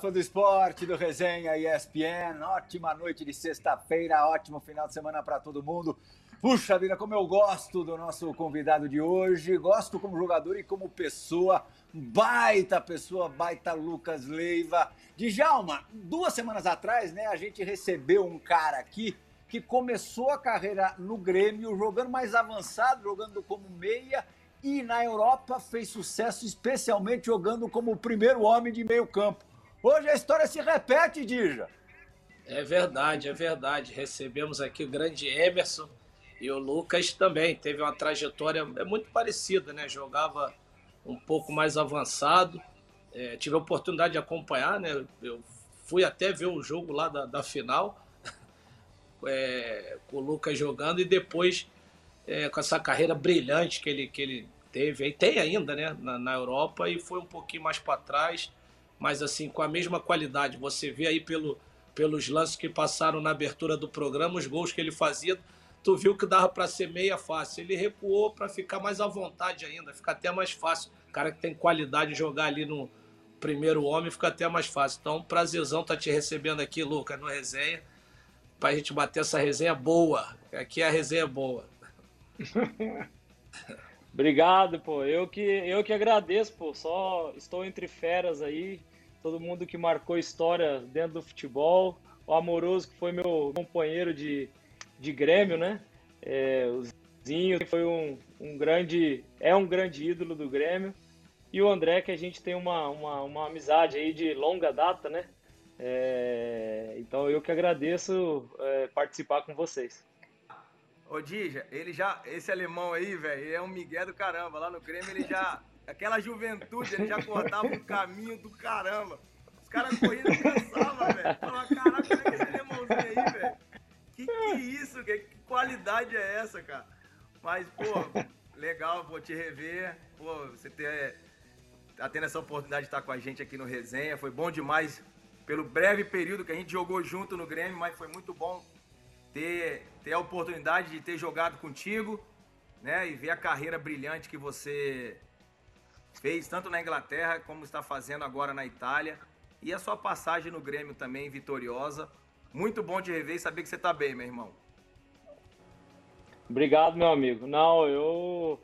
Fã do esporte, do Resenha ESPN. Ótima noite de sexta-feira, ótimo final de semana para todo mundo. Puxa vida, como eu gosto do nosso convidado de hoje. Gosto como jogador e como pessoa. Baita pessoa, baita Lucas Leiva. Djalma, duas semanas atrás, né, a gente recebeu um cara aqui que começou a carreira no Grêmio, jogando mais avançado, jogando como meia e na Europa fez sucesso, especialmente jogando como o primeiro homem de meio campo. Hoje a história se repete, Dija. É verdade, é verdade. Recebemos aqui o grande Emerson e o Lucas também. Teve uma trajetória é muito parecida, né? Jogava um pouco mais avançado. É, tive a oportunidade de acompanhar, né? Eu fui até ver o jogo lá da, da final, é, com o Lucas jogando, e depois é, com essa carreira brilhante que ele, que ele teve, e tem ainda, né, na, na Europa, e foi um pouquinho mais para trás, mas assim, com a mesma qualidade. Você vê aí pelo, pelos lances que passaram na abertura do programa, os gols que ele fazia, tu viu que dava para ser meia fácil. Ele recuou para ficar mais à vontade ainda, fica até mais fácil. O cara que tem qualidade de jogar ali no primeiro homem fica até mais fácil. Então, prazerzão tá te recebendo aqui, Lucas, no resenha, para a gente bater essa resenha boa. Aqui é a resenha boa. Obrigado, pô. Eu que, eu que agradeço, pô. Só estou entre feras aí. Todo mundo que marcou história dentro do futebol. O Amoroso, que foi meu companheiro de, de Grêmio, né? É, o Zinho, que foi um, um grande. É um grande ídolo do Grêmio. E o André, que a gente tem uma, uma, uma amizade aí de longa data, né? É, então eu que agradeço é, participar com vocês. Ô, Dija, ele já. Esse alemão aí, velho, é um migué do caramba. Lá no Grêmio ele já. Aquela juventude, ele já cortava um caminho do caramba. Os caras corriam e cansavam, velho. Falava, caraca, como é que esse alemãozinho aí, velho? Que que é isso? Que, que qualidade é essa, cara? Mas, pô, legal, pô, te rever. Pô, você ter. Tá tendo essa oportunidade de estar com a gente aqui no Resenha. Foi bom demais pelo breve período que a gente jogou junto no Grêmio, mas foi muito bom ter, ter a oportunidade de ter jogado contigo, né? E ver a carreira brilhante que você fez, tanto na Inglaterra como está fazendo agora na Itália. E a sua passagem no Grêmio também vitoriosa. Muito bom te rever e saber que você está bem, meu irmão. Obrigado, meu amigo. Não, eu.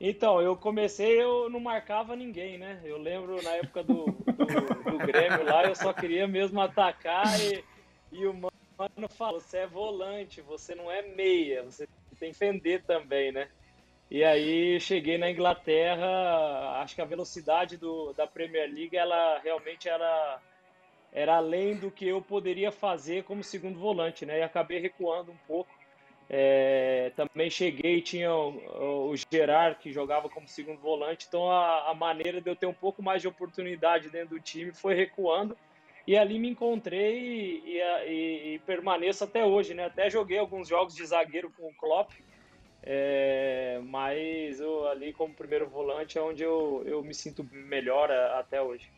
Então, eu comecei, eu não marcava ninguém, né? Eu lembro na época do, do, do Grêmio lá, eu só queria mesmo atacar e, e o mano fala, você é volante, você não é meia, você tem que defender também, né? E aí cheguei na Inglaterra, acho que a velocidade do, da Premier League, ela realmente era, era além do que eu poderia fazer como segundo volante, né? E acabei recuando um pouco. É, também cheguei, tinha o, o, Gerard que jogava como segundo volante, então a, a maneira de eu ter um pouco mais de oportunidade dentro do time foi recuando e ali me encontrei e, e, e, permaneço até hoje, né? Até joguei alguns jogos de zagueiro com o Klopp, é, mas eu, ali como primeiro volante é onde eu, eu me sinto melhor até hoje.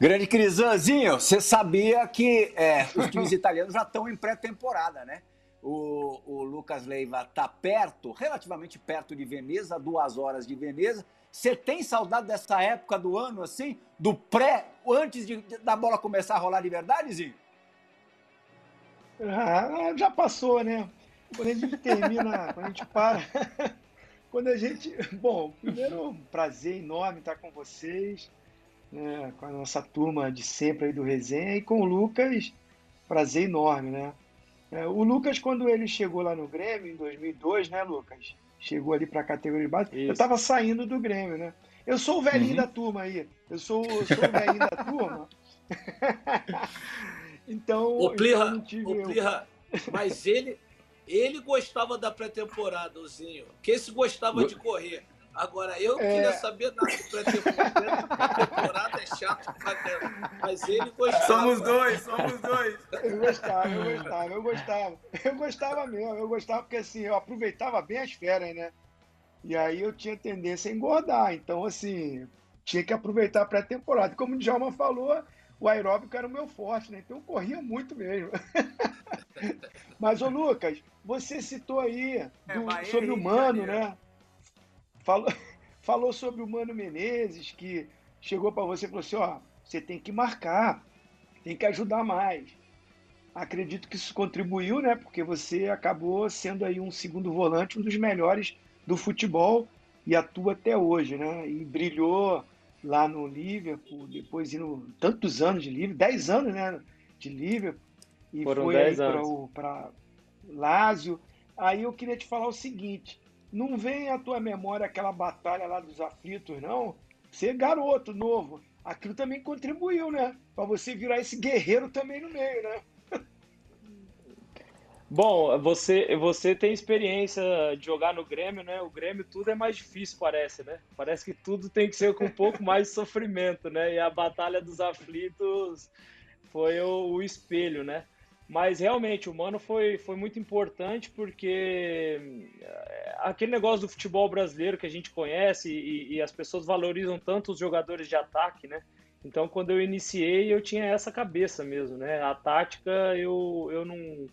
Grande Crisanzinho, você sabia que é, os times italianos já estão em pré-temporada, né? O, o Lucas Leiva está perto, relativamente perto de Veneza, duas horas de Veneza. Você tem saudade dessa época do ano, assim? Do pré, antes de, da bola começar a rolar de verdade, Zinho? Ah, já passou, né? Quando a gente termina, quando a gente para. quando a gente. Bom, primeiro, um prazer enorme estar com vocês, né? com a nossa turma de sempre aí do Resenha e com o Lucas, prazer enorme, né? É, o Lucas, quando ele chegou lá no Grêmio, em 2002, né, Lucas? chegou ali para a categoria de base. Isso. Eu estava saindo do Grêmio, né? Eu sou o velhinho uhum. da turma aí. Eu sou, eu sou o velhinho da turma. então. O Plirra, então o Plirra, mas ele, ele gostava da pré-temporada, Ozinho. Que esse gostava de correr. Agora, eu é... queria saber nada de pré-temporada, é chato mas ele gostava. Somos dois, somos dois. Eu gostava, eu gostava, eu gostava. Eu gostava mesmo, eu gostava porque assim, eu aproveitava bem as férias, né? E aí eu tinha tendência a engordar, então assim, tinha que aproveitar a pré-temporada. Como o Djalma falou, o aeróbico era o meu forte, né? Então eu corria muito mesmo. Mas, ô Lucas, você citou aí é, do, é, sobre o Mano, né? Falou, falou sobre o Mano Menezes, que chegou para você e falou assim: ó, você tem que marcar, tem que ajudar mais. Acredito que isso contribuiu, né? Porque você acabou sendo aí um segundo volante, um dos melhores do futebol e atua até hoje, né? E brilhou lá no Liverpool, depois indo tantos anos de Liverpool, 10 anos, né? De Liverpool. E Foram foi 10 aí anos. para Lázio. Aí eu queria te falar o seguinte: não vem à tua memória aquela batalha lá dos aflitos, não? Você é garoto, novo. Aquilo também contribuiu, né? Para você virar esse guerreiro também no meio, né? Bom, você, você tem experiência de jogar no Grêmio, né? O Grêmio tudo é mais difícil, parece, né? Parece que tudo tem que ser com um pouco mais de sofrimento, né? E a Batalha dos Aflitos foi o, o espelho, né? Mas realmente o Mano foi, foi muito importante porque eh, aquele negócio do futebol brasileiro que a gente conhece e, e as pessoas valorizam tanto os jogadores de ataque, né? Então quando eu iniciei eu tinha essa cabeça mesmo, né? A tática eu, eu não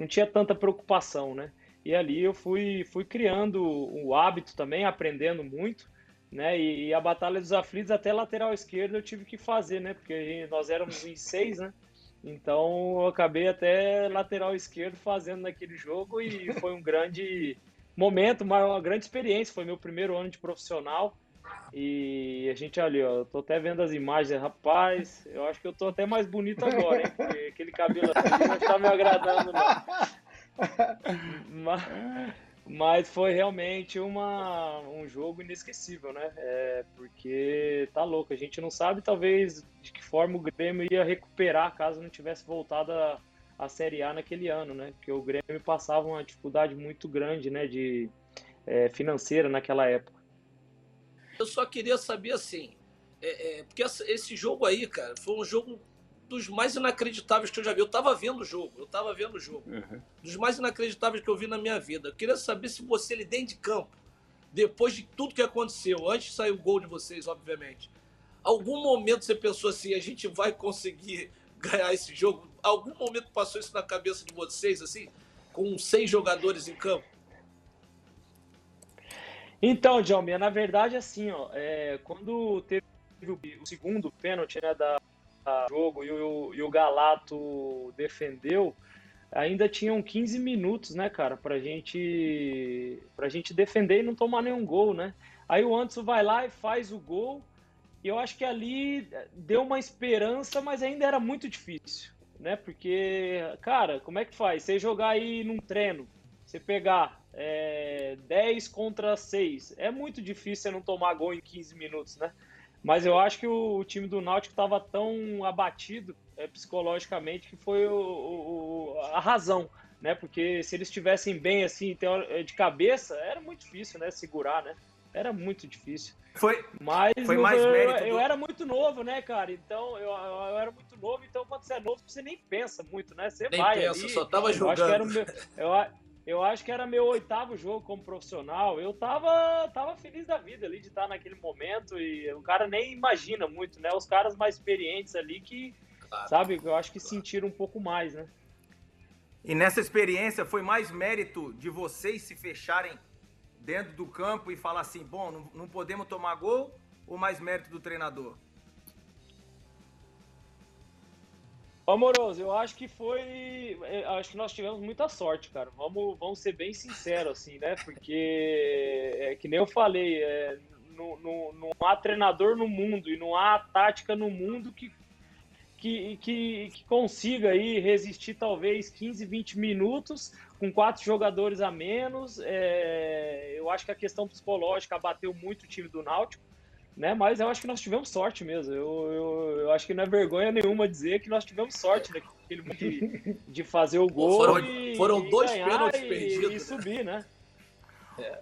não tinha tanta preocupação, né? E ali eu fui, fui criando o hábito também, aprendendo muito, né? E, e, a Batalha dos Aflitos até lateral esquerdo eu tive que fazer, né? Porque nós éramos em seis, né? Então eu acabei até lateral esquerdo fazendo naquele jogo e foi um grande momento, uma, uma grande experiência. Foi meu primeiro ano de profissional. E a gente ali, ó, tô até vendo as imagens, rapaz, eu acho que eu tô até mais bonito agora, hein? Porque aquele cabelo assim não está me agradando, não. Mas, mas foi realmente uma, um jogo inesquecível, né? É, porque tá louco, a gente não sabe talvez de que forma o Grêmio ia recuperar caso não tivesse voltado a, a Série A naquele ano, né? Porque o Grêmio passava uma dificuldade muito grande, né? De é, financeira naquela época. Eu só queria saber assim, é, é, porque esse jogo aí, cara, foi um jogo dos mais inacreditáveis que eu já vi. Eu tava vendo o jogo, eu tava vendo o jogo. Uhum. Dos mais inacreditáveis que eu vi na minha vida. Eu queria saber se você ali dentro de campo, depois de tudo que aconteceu, antes de sair o gol de vocês, obviamente, algum momento você pensou assim, a gente vai conseguir ganhar esse jogo? Algum momento passou isso na cabeça de vocês, assim, com seis jogadores em campo? Então, Djalminha, na verdade, assim, ó, é, quando teve o segundo pênalti né, da, da jogo e o, e o Galato defendeu, ainda tinham 15 minutos, né, cara, pra gente, pra gente defender e não tomar nenhum gol, né? Aí o Anderson vai lá e faz o gol, e eu acho que ali deu uma esperança, mas ainda era muito difícil, né? Porque, cara, como é que faz? Você jogar aí num treino, você pegar é, 10 contra 6. É muito difícil você não tomar gol em 15 minutos, né? Mas eu acho que o, o time do Náutico estava tão abatido é, psicologicamente que foi o, o, a razão, né? Porque se eles estivessem bem assim de cabeça, era muito difícil, né? Segurar, né? Era muito difícil. Foi, mas foi mais eu, mérito. Eu, do... era muito novo, né, cara? Então eu, eu, era muito novo. Então quando você é novo, você nem pensa muito, né? Você nem vai pensa, ali. só tava jogando. Eu acho que era o meu, eu, eu acho que era meu oitavo jogo como profissional. Eu tava, tava feliz da vida ali de estar naquele momento e o cara nem imagina muito, né? Os caras mais experientes ali que, claro, sabe, eu acho que claro. sentiram um pouco mais, né? E nessa experiência foi mais mérito de vocês se fecharem dentro do campo e falar assim, bom, não, não podemos tomar gol ou mais mérito do treinador? Amoroso, eu acho que foi. Acho que nós tivemos muita sorte, cara. Vamos, vamos ser bem sinceros, assim, né? Porque, é, que nem eu falei, é, não, não, não há treinador no mundo e não há tática no mundo que, que, que, que consiga aí resistir talvez 15, 20 minutos com quatro jogadores a menos. É, eu acho que a questão psicológica abateu muito o time do Náutico né? Mas eu acho que nós tivemos sorte mesmo. Eu, eu, eu acho que não é vergonha nenhuma dizer que nós tivemos sorte naquele de, de fazer o gol. Foram, e, foram dois e pênaltis e, perdidos. E subir, né?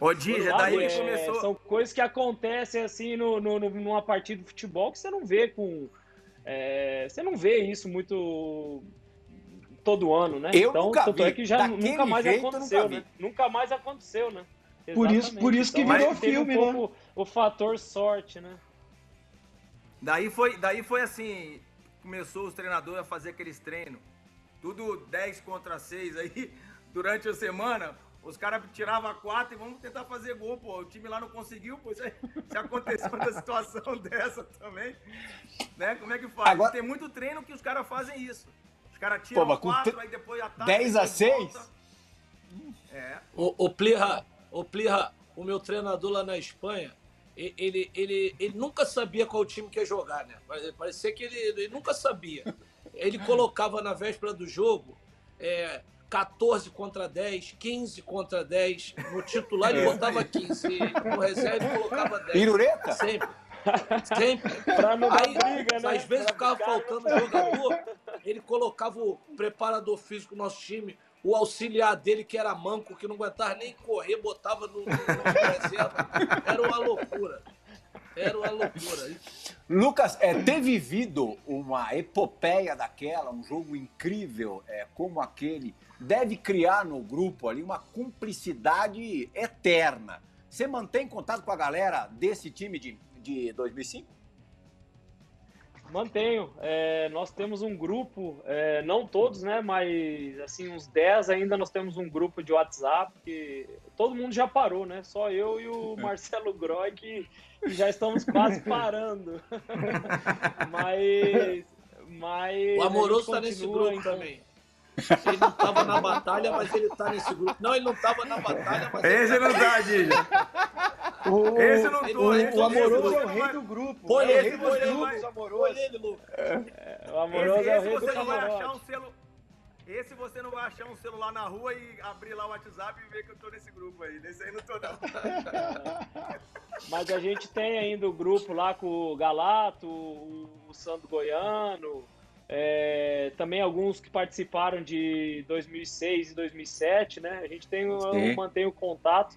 Ô, Dija, daí é, começou. São coisas que acontecem assim no, no, numa partida de futebol que você não vê com. É, você não vê isso muito todo ano, né? Eu então, nunca tanto vi. é que já Daquele nunca mais jeito, aconteceu, nunca né? Nunca mais aconteceu, né? Por isso, por isso que virou teve filme, um né? O fator sorte, né? Daí foi, daí foi assim, começou os treinadores a fazer aqueles treinos. Tudo 10 contra 6 aí, durante a semana. Os caras tiravam quatro e vamos tentar fazer gol, pô. O time lá não conseguiu, pô. Se, se aconteceu uma situação dessa também, né? Como é que faz? Agora... Tem muito treino que os caras fazem isso. Os caras tiram pô, quatro, t... aí depois atacam. 10 a 6? É. O, o Plirra, o Plirra, o meu treinador lá na Espanha, ele, ele, ele nunca sabia qual time que ia jogar, né? Parecia que ele, ele nunca sabia. Ele colocava na véspera do jogo é, 14 contra 10, 15 contra 10. No titular ele é. botava 15, no reserva ele colocava 10. Pirureta? Sempre. Sempre. Pra não Aí, briga, né? Às vezes pra ficava faltando jogador, ele colocava o preparador físico do nosso time, o auxiliar dele, que era manco, que não aguentava nem correr, botava no, no, reserva. Era uma loucura. Era uma loucura. Lucas, é, ter vivido uma epopeia daquela, um jogo incrível é, como aquele, deve criar no grupo ali uma cumplicidade eterna. Você mantém contato com a galera desse time de, de 2005? Mantenho. É, nós temos um grupo, é, não todos, né? Mas assim, uns 10 ainda nós temos um grupo de WhatsApp que todo mundo já parou, né? Só eu e o Marcelo Groy que, que já estamos quase parando. mas, mas. O amoroso está nesse grupo então... também. Ele não estava na batalha, mas ele está nesse grupo. Não, ele não estava na batalha, mas. Esse ele não tá, Didi. O, esse não tô, o, esse, o amoroso é o rei do grupo. Põe ele, põe ele, amoroso. Põe ele, Lucas. É, o amoroso esse, é o rei do camarote. Selo... Esse você não vai achar um celular na rua e abrir lá o WhatsApp e ver que eu tô nesse grupo aí. Nesse aí não tô, não. Mas a gente tem ainda o grupo lá com o Galato, o Sandro Goiano, é, também alguns que participaram de 2006 e 2007, né? A gente tem, mantém o contato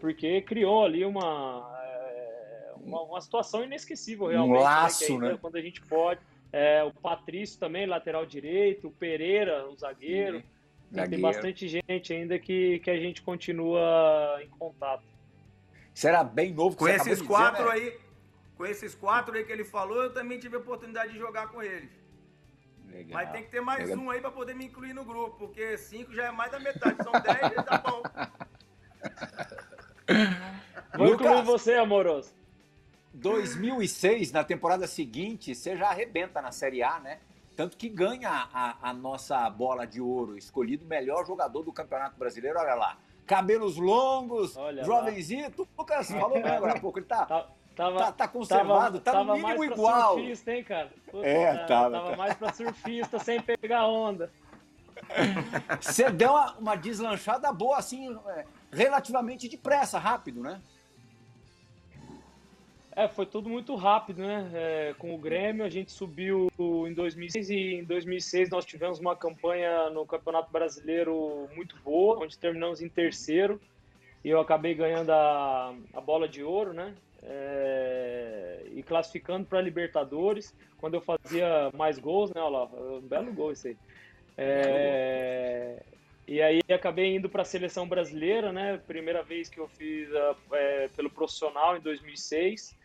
porque criou ali uma, é, uma, uma, situação inesquecível realmente. Um laço, né? né? Quando a gente pode. É, o Patrício também, lateral direito, o Pereira, o zagueiro. zagueiro. Tem bastante gente ainda que, que a gente continua em contato. Será bem novo com esses quatro dizer, né? aí. Com esses quatro aí que ele falou, eu também tive a oportunidade de jogar com eles. Legal. Mas tem que ter mais Legal. um aí para poder me incluir no grupo, porque cinco já é mais da metade, são dez, já tá bom. Vou Lucas, incluir você, amoroso. 2006, na temporada seguinte, você já arrebenta na Série A, né? Tanto que ganha a, a nossa bola de ouro, escolhido melhor jogador do Campeonato Brasileiro, olha lá. Cabelos longos, olha jovenzito. Lucas falou bem agora há pouco, ele tá, tá, tava, tá, tá conservado, tava, tá no mínimo mais igual. surfista, hein, cara? Puta, é, tava. Tava mais pra surfista, sem pegar onda. Você deu uma, uma deslanchada boa, assim, é, relativamente depressa, rápido, né? É, foi tudo muito rápido, né? É, com o Grêmio, a gente subiu em 2006 e em 2006 nós tivemos uma campanha no Campeonato Brasileiro muito boa, onde terminamos em terceiro e eu acabei ganhando a, a bola de ouro, né? É, e classificando para Libertadores, quando eu fazia mais gols, né? Olha lá, um belo gol esse aí. É, e aí acabei indo para a seleção brasileira, né? Primeira vez que eu fiz é, pelo profissional em 2006.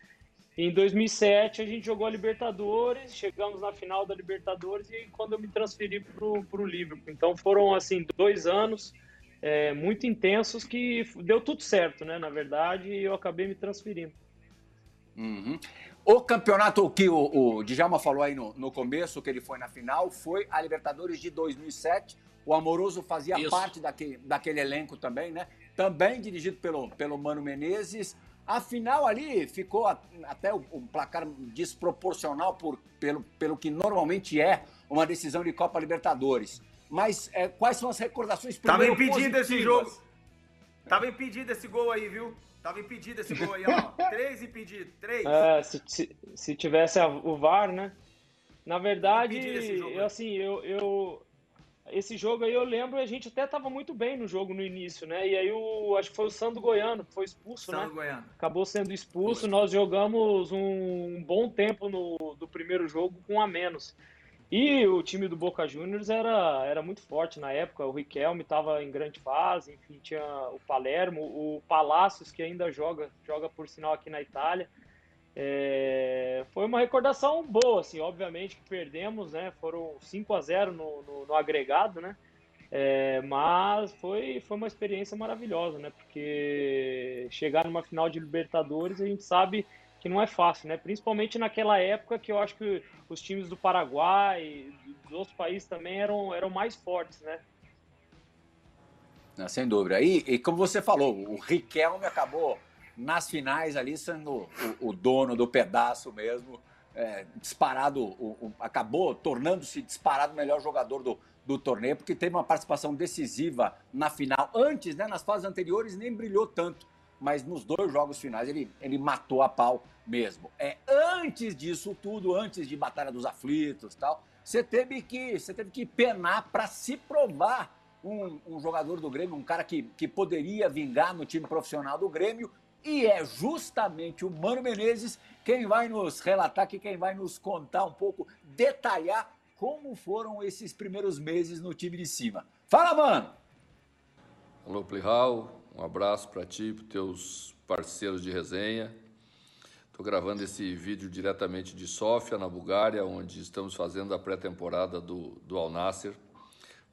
E em 2007 a gente jogou a Libertadores, chegamos na final da Libertadores e quando eu me transferi para o Liverpool. Então foram assim dois anos é, muito intensos que deu tudo certo, né? Na verdade, e eu acabei me transferindo. Uhum. O campeonato que o, o Djalma falou aí no, no começo, que ele foi na final, foi a Libertadores de 2007 o Amoroso fazia Isso. parte daquele, daquele elenco também, né? Também dirigido pelo, pelo Mano Menezes. A final ali ficou até o, o placar desproporcional por, pelo, pelo que normalmente é uma decisão de Copa Libertadores. Mas é, quais são as recordações Tava impedido esse jogo. Tava impedido esse gol aí, viu? Tava impedido esse gol aí, ó. três impedidos, três. É, se, se, se tivesse o VAR, né? Na verdade, eu, assim, eu, eu, esse jogo aí eu lembro, a gente até estava muito bem no jogo no início, né? E aí o acho que foi o Sandro Goiano que foi expulso, Sandro né? Goiano. Acabou sendo expulso. Foi. Nós jogamos um bom tempo no do primeiro jogo com a menos. E o time do Boca Juniors era, era muito forte na época. O Riquelme estava em grande fase, enfim, tinha o Palermo, o Palácios, que ainda joga, joga por sinal aqui na Itália. É, foi uma recordação boa, assim, obviamente que perdemos, né? Foram 5 a 0 no, no, no, agregado, né? É, mas foi, foi uma experiência maravilhosa, né? Porque chegar numa final de Libertadores a gente sabe que não é fácil, né? Principalmente naquela época que eu acho que os times do Paraguai, dos outros países também eram, eram mais fortes, né? sem dúvida. E, e, como você falou, o Riquelme acabou nas finais ali sendo o, o dono do pedaço mesmo. É, disparado, o, o, acabou tornando-se disparado o melhor jogador do, do torneio, porque teve uma participação decisiva na final. Antes, né, nas fases anteriores, nem brilhou tanto mas nos dois jogos finais ele, ele matou a pau mesmo. É antes disso tudo, antes de Batalha dos Aflitos tal, você teve que você teve que penar para se provar um, um, jogador do Grêmio, um cara que, que poderia vingar no time profissional do Grêmio. E é justamente o Mano Menezes quem vai nos relatar, quem vai nos contar um pouco, detalhar como foram esses primeiros meses no time de cima. Fala, mano! Alô, Plihal, um abraço para ti, para teus parceiros de resenha. Estou gravando esse vídeo diretamente de Sófia, na Bulgária, onde estamos fazendo a pré-temporada do, do Al Nasser,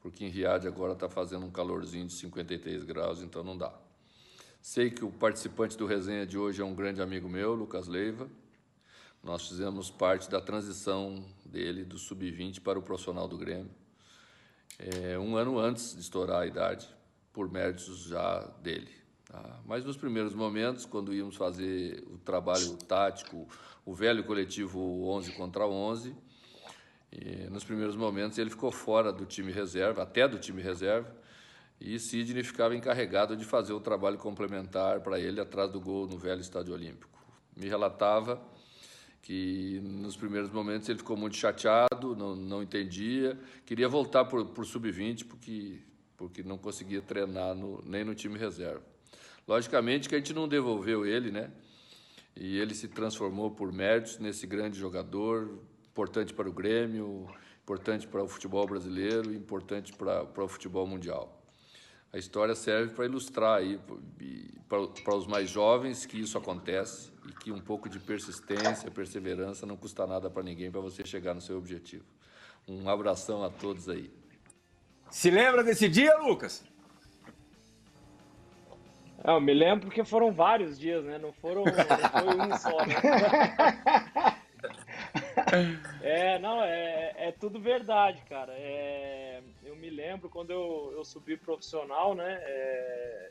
porque em Riad agora está fazendo um calorzinho de 53 graus, então não dá. Sei que o participante do resenha de hoje é um grande amigo meu, Lucas Leiva. Nós fizemos parte da transição dele do sub-20 para o profissional do Grêmio, é, um ano antes de estourar a idade por méritos já dele. Tá? Mas nos primeiros momentos, quando íamos fazer o trabalho tático, o velho coletivo 11 contra 11, nos primeiros momentos ele ficou fora do time reserva, até do time reserva, e Sidney ficava encarregado de fazer o trabalho complementar para ele atrás do gol no velho Estádio Olímpico. Me relatava que nos primeiros momentos ele ficou muito chateado, não, não entendia, queria voltar para o sub-20 porque porque não conseguia treinar no, nem no time reserva. Logicamente que a gente não devolveu ele, né? E ele se transformou por méritos nesse grande jogador, importante para o Grêmio, importante para o futebol brasileiro importante para, para o futebol mundial. A história serve para ilustrar aí para, para os mais jovens que isso acontece e que um pouco de persistência, perseverança não custa nada para ninguém para você chegar no seu objetivo. Um abração a todos aí. Se lembra desse dia, Lucas? É, eu me lembro porque foram vários dias, né? Não foram não foi um só, né? É, não, é, é tudo verdade, cara. É, eu me lembro quando eu, eu subi profissional, né? É,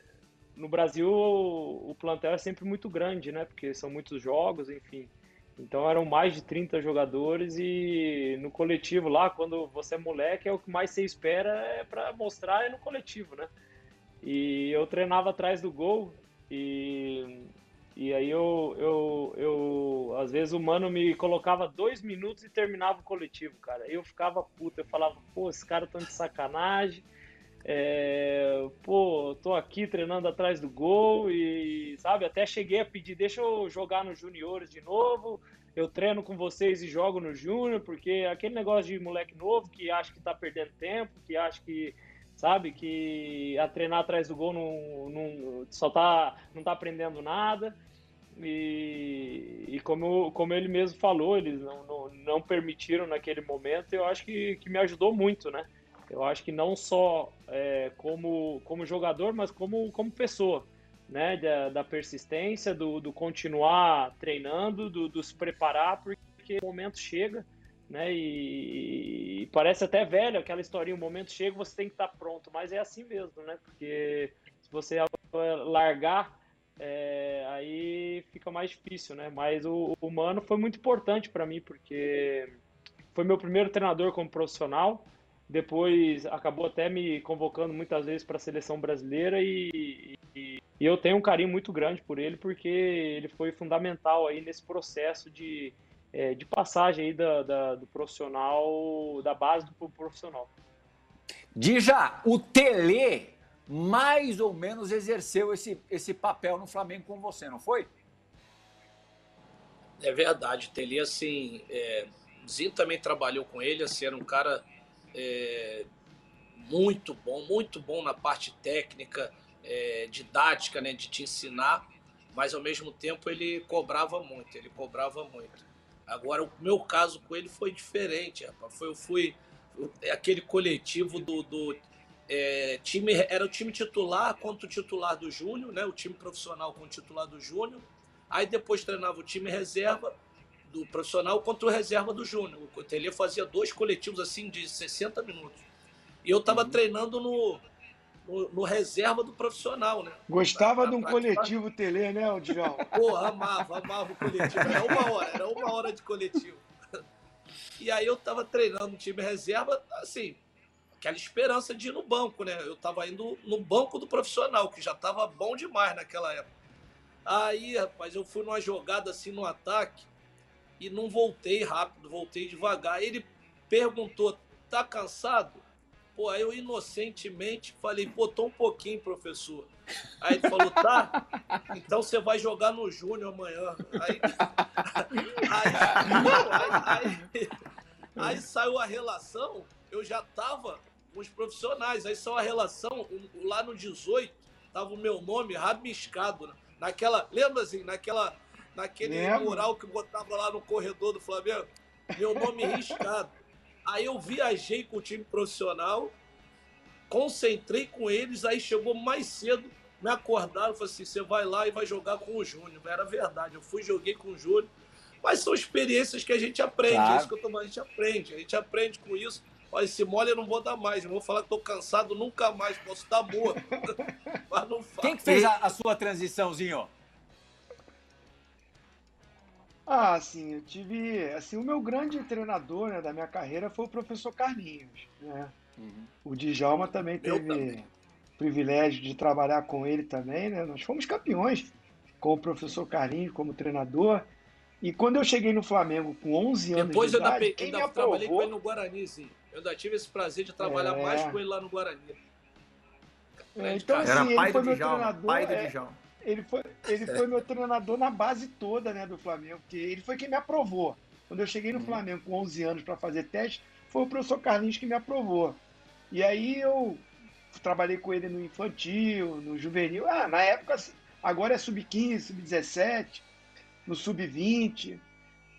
no Brasil o, o plantel é sempre muito grande, né? Porque são muitos jogos, enfim. Então eram mais de 30 jogadores e no coletivo lá, quando você é moleque, é o que mais você espera é para mostrar é no coletivo, né? E eu treinava atrás do gol e, e aí eu, eu, eu, às vezes o mano me colocava dois minutos e terminava o coletivo, cara. Eu ficava puto, eu falava, pô, esses caras estão de sacanagem. É, pô, tô aqui treinando atrás do gol e, sabe, até cheguei a pedir, deixa eu jogar nos juniores de novo, eu treino com vocês e jogo no júnior, porque aquele negócio de moleque novo que acha que tá perdendo tempo, que acha que, sabe, que a treinar atrás do gol não, não, só tá, não tá aprendendo nada. E, e como, como ele mesmo falou, eles não, não, não permitiram naquele momento, eu acho que, que me ajudou muito, né? Eu acho que não só é, como, como jogador, mas como, como pessoa, né? Da, da persistência, do, do, continuar treinando, do, do, se preparar, porque o momento chega, né? E, e, parece até velho aquela historinha, o momento chega, você tem que estar pronto, mas é assim mesmo, né? Porque se você largar, é, aí fica mais difícil, né? Mas o, o Mano foi muito importante para mim, porque foi meu primeiro treinador como profissional, depois acabou até me convocando muitas vezes para a seleção brasileira e, e, e, eu tenho um carinho muito grande por ele porque ele foi fundamental aí nesse processo de, é, de passagem aí da, da, do profissional, da base do profissional. Dija, o Tele mais ou menos exerceu esse, esse papel no Flamengo com você, não foi? É verdade, o Tele, assim, é, Zinho também trabalhou com ele, assim, era um cara é, muito bom, muito bom na parte técnica, é, didática, né, de te ensinar, mas ao mesmo tempo ele cobrava muito, ele cobrava muito. Agora, o meu caso com ele foi diferente, rapaz. Foi, eu fui aquele coletivo do, do é, time, era o time titular contra o titular do Júnior, né? O time profissional com o titular do Júnior. Aí depois treinava o time reserva do profissional contra o reserva do Júnior. O Tele fazia dois coletivos assim de 60 minutos. E eu estava uhum. treinando no, no, no, reserva do profissional, né? Gostava pra, de um coletivo Tele, né, Odilão? Pô, amava, amava o coletivo. Era uma hora, era uma hora de coletivo. E aí eu estava treinando no time reserva, assim, aquela esperança de ir no banco, né? Eu estava indo no banco do profissional, que já estava bom demais naquela época. Aí, rapaz, eu fui numa jogada assim no ataque e não voltei rápido, voltei devagar. Ele perguntou: tá cansado? Pô, aí eu inocentemente falei: pô, tô um pouquinho, professor. Aí ele falou: tá, então você vai jogar no Júnior amanhã. Aí, aí, aí, aí, saiu a relação, eu já tava com os profissionais. Aí só a relação, lá no 18, tava o meu nome rabiscado. Né? Naquela, lembra assim, naquela, naquele Lembra? mural que botava lá no corredor do Flamengo? Meu nome riscado. Aí eu viajei com o time profissional, concentrei com eles, aí chegou mais cedo, me acordaram, falei assim, você vai lá e vai jogar com o Júnior. Era verdade, eu fui joguei com o Júnior. Mas são experiências que a gente aprende, claro. é isso que eu tô a gente aprende, a gente aprende com isso. Olha, esse mole eu não vou dar mais. Eu vou falar que tô cansado nunca mais. Posso estar morto. Mas não faz. Quem que fez a, a sua transiçãozinho? Ah, sim, eu tive. Assim, o meu grande treinador né, da minha carreira foi o professor Carlinhos. Né? Uhum. O Djalma também teve também. privilégio de trabalhar com ele também. Né? Nós fomos campeões com o professor Carlinhos como treinador. E quando eu cheguei no Flamengo com 11 anos Depois de idade, Depois eu ainda, trabalhei com ele no Guarani, sim. Eu ainda tive esse prazer de trabalhar é. mais com ele lá no Guarani. É, então, assim, Era pai do Djalma, pai do é, Djalma. Ele foi, ele foi meu treinador na base toda né, do Flamengo, porque ele foi quem me aprovou. Quando eu cheguei no uhum. Flamengo com 11 anos para fazer teste, foi o professor Carlinhos que me aprovou. E aí eu trabalhei com ele no infantil, no juvenil. Ah, na época, agora é sub-15, sub-17, no sub-20.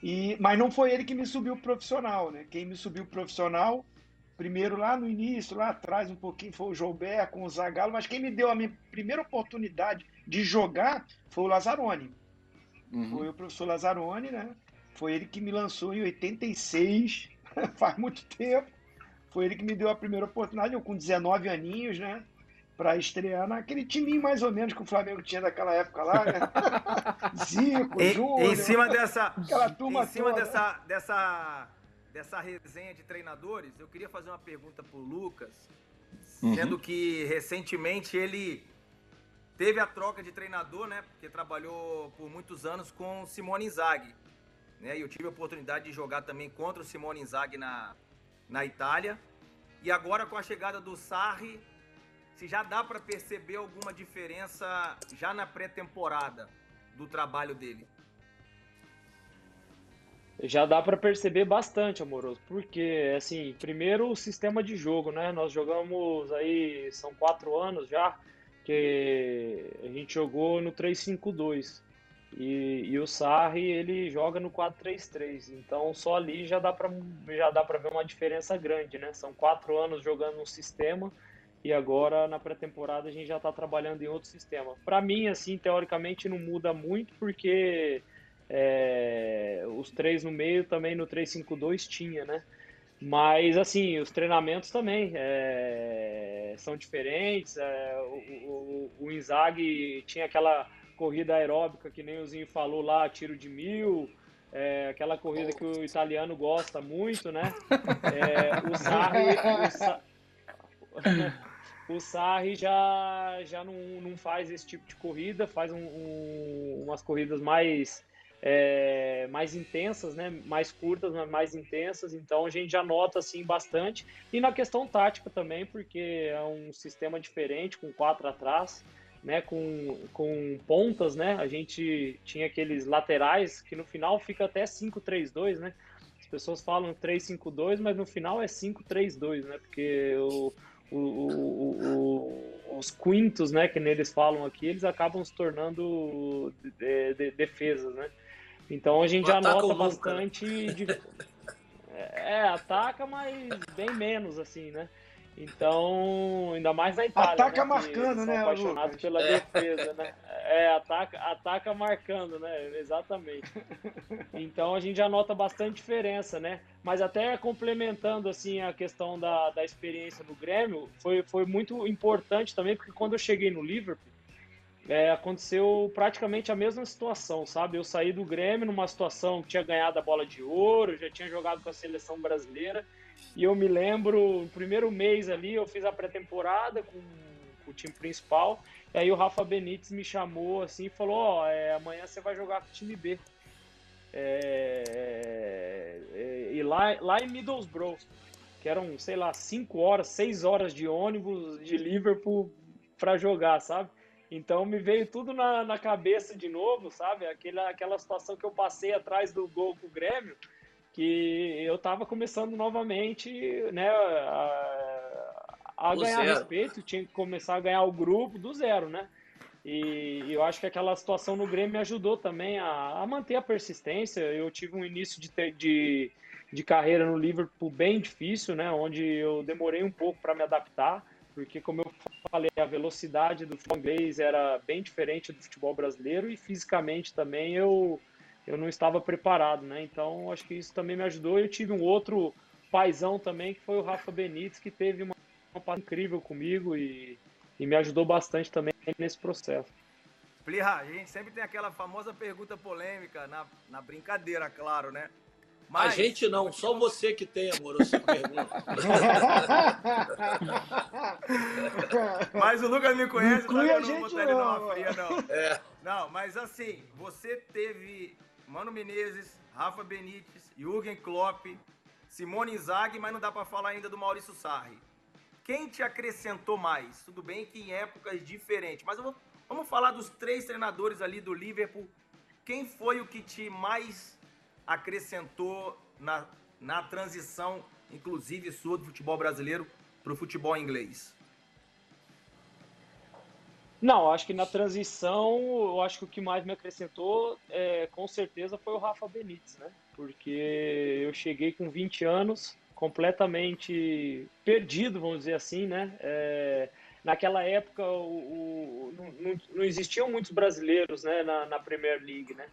E, mas não foi ele que me subiu profissional, né? Quem me subiu profissional, primeiro lá no início, lá atrás um pouquinho, foi o Joubert com o Zagallo, mas quem me deu a minha primeira oportunidade de jogar foi o Lazzaroni. Uhum. Foi o professor Lazzaroni, né? Foi ele que me lançou em 86, faz muito tempo. Foi ele que me deu a primeira oportunidade, eu com 19 aninhos, né? para estrear naquele time mais ou menos que o Flamengo tinha daquela época lá, né? Zico, em, Júnior, em cima dessa, aquela turma em cima toda. dessa, dessa, dessa resenha de treinadores, eu queria fazer uma pergunta pro Lucas, uhum. sendo que recentemente ele teve a troca de treinador, né? Porque trabalhou por muitos anos com Simone Inzaghi, né? E eu tive a oportunidade de jogar também contra o Simone Inzaghi na, na Itália. E agora com a chegada do Sarri, se já dá para perceber alguma diferença já na pré-temporada do trabalho dele. Já dá para perceber bastante, amoroso, porque assim, primeiro o sistema de jogo, né? Nós jogamos aí são quatro anos já que a gente jogou no 3-5-2 e, e o Sarri ele joga no 4-3-3, então só ali já dá para já dá para ver uma diferença grande, né? São quatro anos jogando um sistema e agora na pré-temporada a gente já está trabalhando em outro sistema. Para mim, assim, teoricamente não muda muito porque é, os três no meio também no 3-5-2 tinha, né? Mas assim, os treinamentos também é, são diferentes. É, o, o, o Inzaghi tinha aquela corrida aeróbica que nem o Zinho falou lá, tiro de mil. É, aquela corrida que o italiano gosta muito, né? É, o Sarri, o Sa... O Sarri já, já não, não faz esse tipo de corrida, faz um, um, umas corridas mais, é, mais intensas, né? mais curtas, mas mais intensas. Então a gente já nota assim bastante. E na questão tática também, porque é um sistema diferente, com quatro atrás. Né, com, com pontas, né? A gente tinha aqueles laterais que no final fica até 5-3-2, né? As pessoas falam 3-5-2, mas no final é 5-3-2, né? Porque o, o, o, os quintos, né, que neles falam aqui, eles acabam se tornando de, de, defesas, né? Então a gente já nota né? bastante. De... É, ataca, mas bem menos, assim, né? Então, ainda mais na Itália. Ataca né, marcando, né, apaixonado Lucas? pela defesa, né? É, ataca, ataca marcando, né? Exatamente. Então a gente já nota bastante diferença, né? Mas até complementando assim a questão da, da experiência no Grêmio, foi, foi muito importante também, porque quando eu cheguei no Liverpool, é, aconteceu praticamente a mesma situação, sabe? Eu saí do Grêmio numa situação que tinha ganhado a bola de ouro, já tinha jogado com a seleção brasileira, e eu me lembro, no primeiro mês ali, eu fiz a pré-temporada com, com, o time principal. E aí o Rafa Benítez me chamou assim e falou: Ó, oh, é, amanhã você vai jogar com o time B. É, é, e lá, lá em Middlesbrough, que eram, sei lá, 5 horas, 6 horas de ônibus de Liverpool para jogar, sabe? Então me veio tudo na, na cabeça de novo, sabe? Aquela, aquela situação que eu passei atrás do gol com o Grêmio que eu estava começando novamente né, a, a ganhar zero. respeito, tinha que começar a ganhar o grupo do zero, né? E, eu acho que aquela situação no Grêmio me ajudou também a, a manter a persistência. Eu tive um início de, de, de carreira no Liverpool bem difícil, né? Onde eu demorei um pouco para me adaptar, porque como eu falei, a velocidade do futebol inglês era bem diferente do futebol brasileiro e fisicamente também eu eu não estava preparado, né? Então acho que isso também me ajudou. Eu tive um outro paizão também, que foi o Rafa Benítez, que teve uma, uma incrível comigo e, e me ajudou bastante também nesse processo. Plirra, a gente sempre tem aquela famosa pergunta polêmica, na, na brincadeira, claro, né? Mas... A gente não, só você que tem, amor, essa pergunta. mas o Lucas me conhece, não sabe? Eu não vou botar ele numa fria, não. É. Não, mas assim, você teve Mano Menezes, Rafa Benítez, Jürgen Klopp, Simone Inzaghi, mas não dá para falar ainda do Maurício Sarri. Quem te acrescentou mais? Tudo bem que em épocas diferentes, mas vou, vamos falar dos três treinadores ali do Liverpool. Quem foi o que te mais acrescentou na, na transição, inclusive sua do futebol brasileiro para o futebol inglês? Não, acho que na transição, eu acho que o que mais me acrescentou, é, com certeza, foi o Rafa Benítez, né? Porque eu cheguei com 20 anos, completamente perdido, vamos dizer assim, né? É, naquela época, o, o, não, não, existiam muitos brasileiros né, na, na Premier League, né?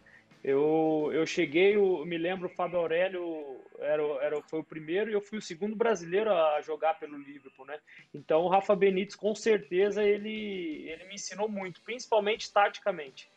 Eu, eu cheguei, eu me lembro, o Fábio Aurélio era, era, foi o primeiro e eu fui o segundo brasileiro a jogar pelo Liverpool, né? Então o Rafa Benítez, com certeza, ele, ele me ensinou muito, principalmente taticamente,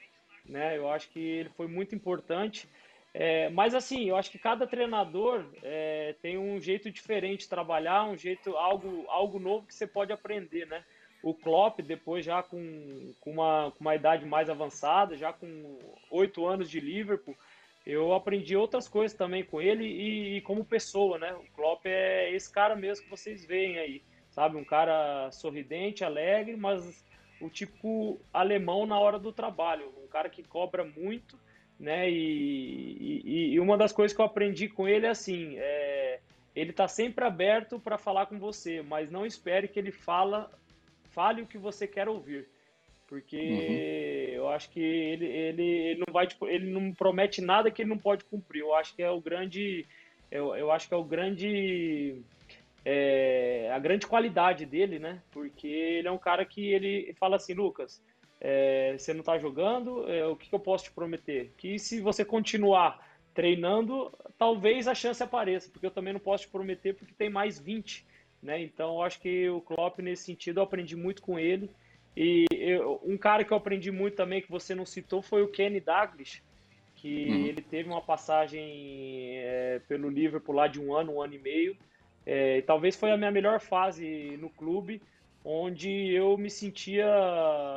né? Eu acho que ele foi muito importante. É, mas assim, eu acho que cada treinador é, tem um jeito diferente de trabalhar, um jeito, algo, algo novo que você pode aprender, né? O Klopp, depois já com, com, uma, com uma idade mais avançada, já com oito anos de Liverpool, eu aprendi outras coisas também com ele e, e, como pessoa, né? O Klopp é esse cara mesmo que vocês veem aí, sabe? Um cara sorridente, alegre, mas o tipo alemão na hora do trabalho, um cara que cobra muito, né? E, e, e uma das coisas que eu aprendi com ele é assim, é, ele está sempre aberto para falar com você, mas não espere que ele fala fale o que você quer ouvir. Porque uhum. eu acho que ele, ele, ele não vai tipo, ele não promete nada que ele não pode cumprir. Eu acho que é o grande eu, eu acho que é o grande é, a grande qualidade dele, né? Porque ele é um cara que ele fala assim, Lucas, é, você não está jogando, é, o que, que eu posso te prometer? Que se você continuar treinando, talvez a chance apareça, porque eu também não posso te prometer porque tem mais 20 né? Então, eu acho que o Klopp, nesse sentido, eu aprendi muito com ele. E eu, um cara que eu aprendi muito também, que você não citou, foi o Kenny Douglas, que uhum. ele teve uma passagem é, pelo Liverpool lá de um ano, um ano e meio. É, talvez foi a minha melhor fase no clube, onde eu me sentia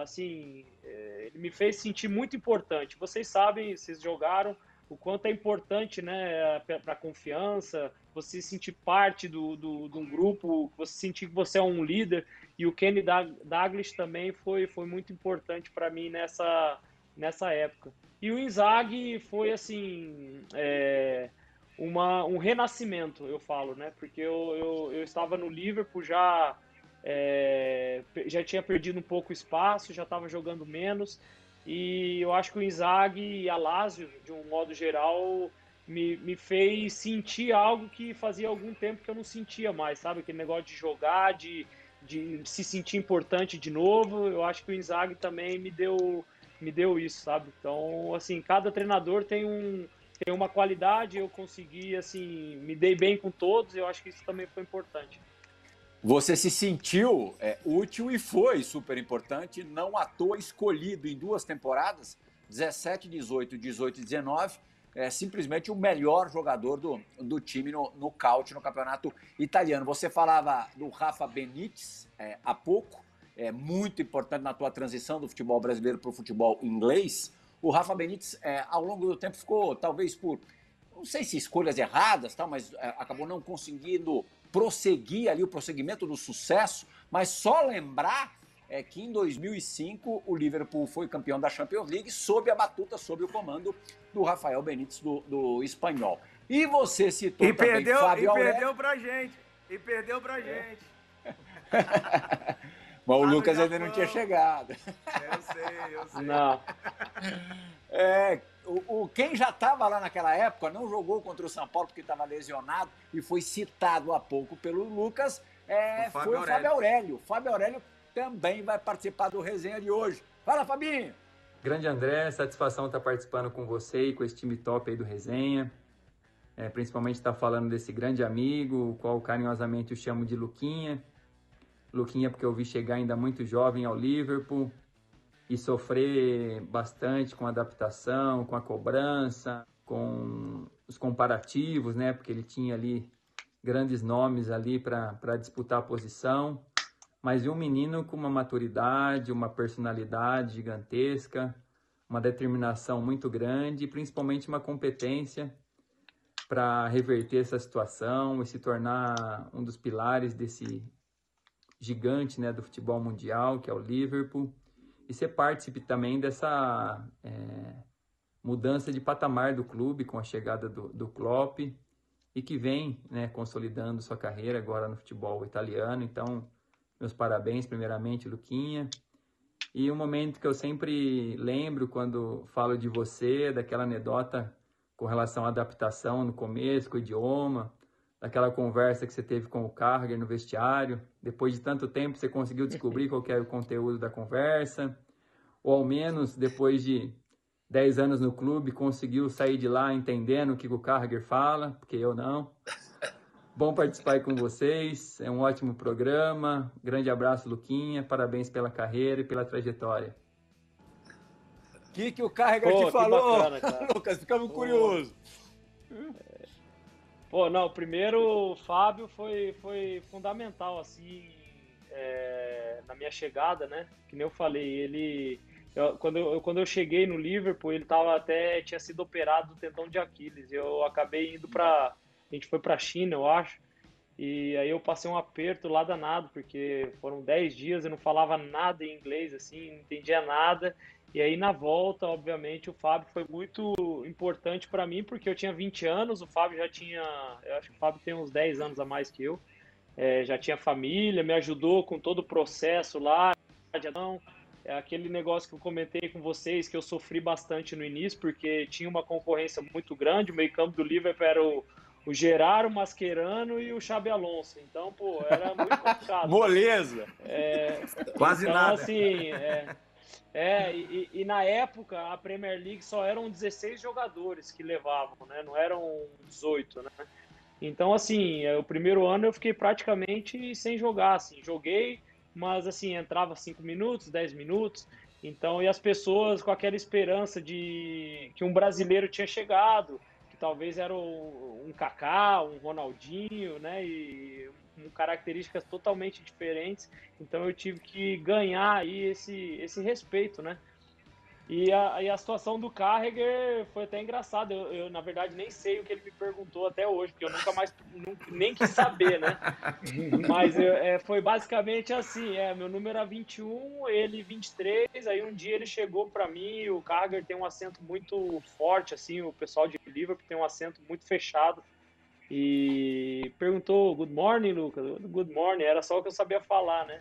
assim, é, ele me fez sentir muito importante. Vocês sabem, vocês jogaram o quanto é importante, né, para a confiança, você sentir parte do, do, de um grupo, você sentir que você é um líder. E o Kenny Douglas também foi, foi muito importante para mim nessa, nessa época. E o Inzaghi foi assim é, uma, um renascimento, eu falo, né? Porque eu, eu, eu estava no Liverpool já é, já tinha perdido um pouco espaço, já estava jogando menos. E eu acho que o Inzaghi e a Lazio, de um modo geral, me, me fez sentir algo que fazia algum tempo que eu não sentia mais, sabe? Aquele negócio de jogar, de, de se sentir importante de novo. Eu acho que o Inzaghi também me deu, me deu isso, sabe? Então, assim, cada treinador tem um tem uma qualidade, eu consegui, assim, me dei bem com todos, eu acho que isso também foi importante. Você se sentiu é, útil e foi super importante, não à toa escolhido em duas temporadas, 17, 18, 18 e 19, é simplesmente o melhor jogador do, do time no, no no campeonato italiano. Você falava do Rafa Benítez é, há pouco, é muito importante na tua transição do futebol brasileiro para o futebol inglês. O Rafa Benítez, é, ao longo do tempo, ficou talvez por, não sei se escolhas erradas, tal, mas é, acabou não conseguindo prosseguir ali o prosseguimento do sucesso, mas só lembrar é que em 2005 o Liverpool foi campeão da Champions League sob a batuta, sob o comando do Rafael Benítez do, do espanhol. E você citou e também perdeu, Fábio E Aurélio. perdeu pra gente. E perdeu pra gente. Mas o no Lucas ainda não tinha chegado. Eu sei, eu sei. Não, É, o, o- quem já estava lá naquela época não jogou contra o São Paulo porque estava lesionado e foi citado há pouco pelo Lucas. é, O foi o Fábio Aurélio. O Fábio Aurélio também vai participar do resenha de hoje. Fala, Fabinho! Grande André, satisfação estar participando com você e com esse time top aí do Resenha. É, principalmente estar falando desse grande amigo, o qual carinhosamente eu chamo de Luquinha. Luquinha porque eu vi chegar ainda muito jovem ao Liverpool e sofrer bastante com a adaptação, com a cobrança, com os comparativos, né? Porque ele tinha ali grandes nomes ali para disputar a posição mas um menino com uma maturidade, uma personalidade gigantesca, uma determinação muito grande e principalmente uma competência para reverter essa situação e se tornar um dos pilares desse gigante né, do futebol mundial, que é o Liverpool, e ser partícipe também dessa é, mudança de patamar do clube com a chegada do, do Klopp e que vem né, consolidando sua carreira agora no futebol italiano. Então, meus parabéns, primeiramente, Luquinha. E um momento que eu sempre lembro quando falo de você, daquela anedota com relação à adaptação no começo, com o idioma, daquela conversa que você teve com o Carger no vestiário. Depois de tanto tempo, você conseguiu descobrir qual que era o conteúdo da conversa. Ou ao menos, depois de 10 anos no clube, conseguiu sair de lá entendendo o que o Carger fala, porque eu não. Bom participar aí com vocês, é um ótimo programa. Grande abraço, Luquinha. Parabéns pela carreira e pela trajetória. O que, que o Carrega Pô, te falou, bacana. Lucas? Ficamos Pô. curiosos. Pô, não, primeiro o Fábio foi, foi fundamental, assim, é, na minha chegada, né? Que nem eu falei, ele. eu- quando, eu, quando eu cheguei no Liverpool, ele tava até. tinha sido operado do tendão de Aquiles. Eu acabei indo pra. A gente foi pra China, eu acho. E aí eu passei um aperto lá danado, porque foram 10 dias, eu não falava nada em inglês, assim, não entendia nada. E aí na volta, obviamente, o Fábio foi muito importante para mim, porque eu tinha 20 anos, o Fábio já tinha, eu acho que o Fábio tem uns 10 anos a mais que eu, É, já tinha família, me ajudou com todo o processo lá, não, é aquele negócio que eu comentei com vocês, que eu sofri bastante no início, porque tinha uma concorrência muito grande, o meio campo do Liverpool era o, o Gerard, o Mascherano e o Xabi Alonso, então, pô, era muito complicado. Moleza. É, Quase então, nada. assim, é, é e, e na época a Premier League só eram 16 jogadores que levavam, né? Não eram 18, né? Então, assim, é, o primeiro ano eu fiquei praticamente sem jogar, assim, joguei, mas assim, entrava 5 minutos, 10 minutos, então, e as pessoas com aquela esperança de que um brasileiro tinha chegado, talvez era um Kaká, um Ronaldinho, né? E com características totalmente diferentes. Então eu tive que ganhar aí esse, esse respeito, né? E a, e a situação do Carragher foi até engraçada. Eu, eu, na verdade, nem sei o que ele me perguntou até hoje, porque eu nunca mais nu- nem quis saber, né? Mas eu- é, foi basicamente assim: é, meu número era 21, ele 23. Aí um dia ele chegou para mim. O Carragher tem um acento muito forte, assim. O pessoal de Liverpool tem um acento muito fechado e perguntou good morning, Lucas. Good morning, era só o que eu sabia falar, né?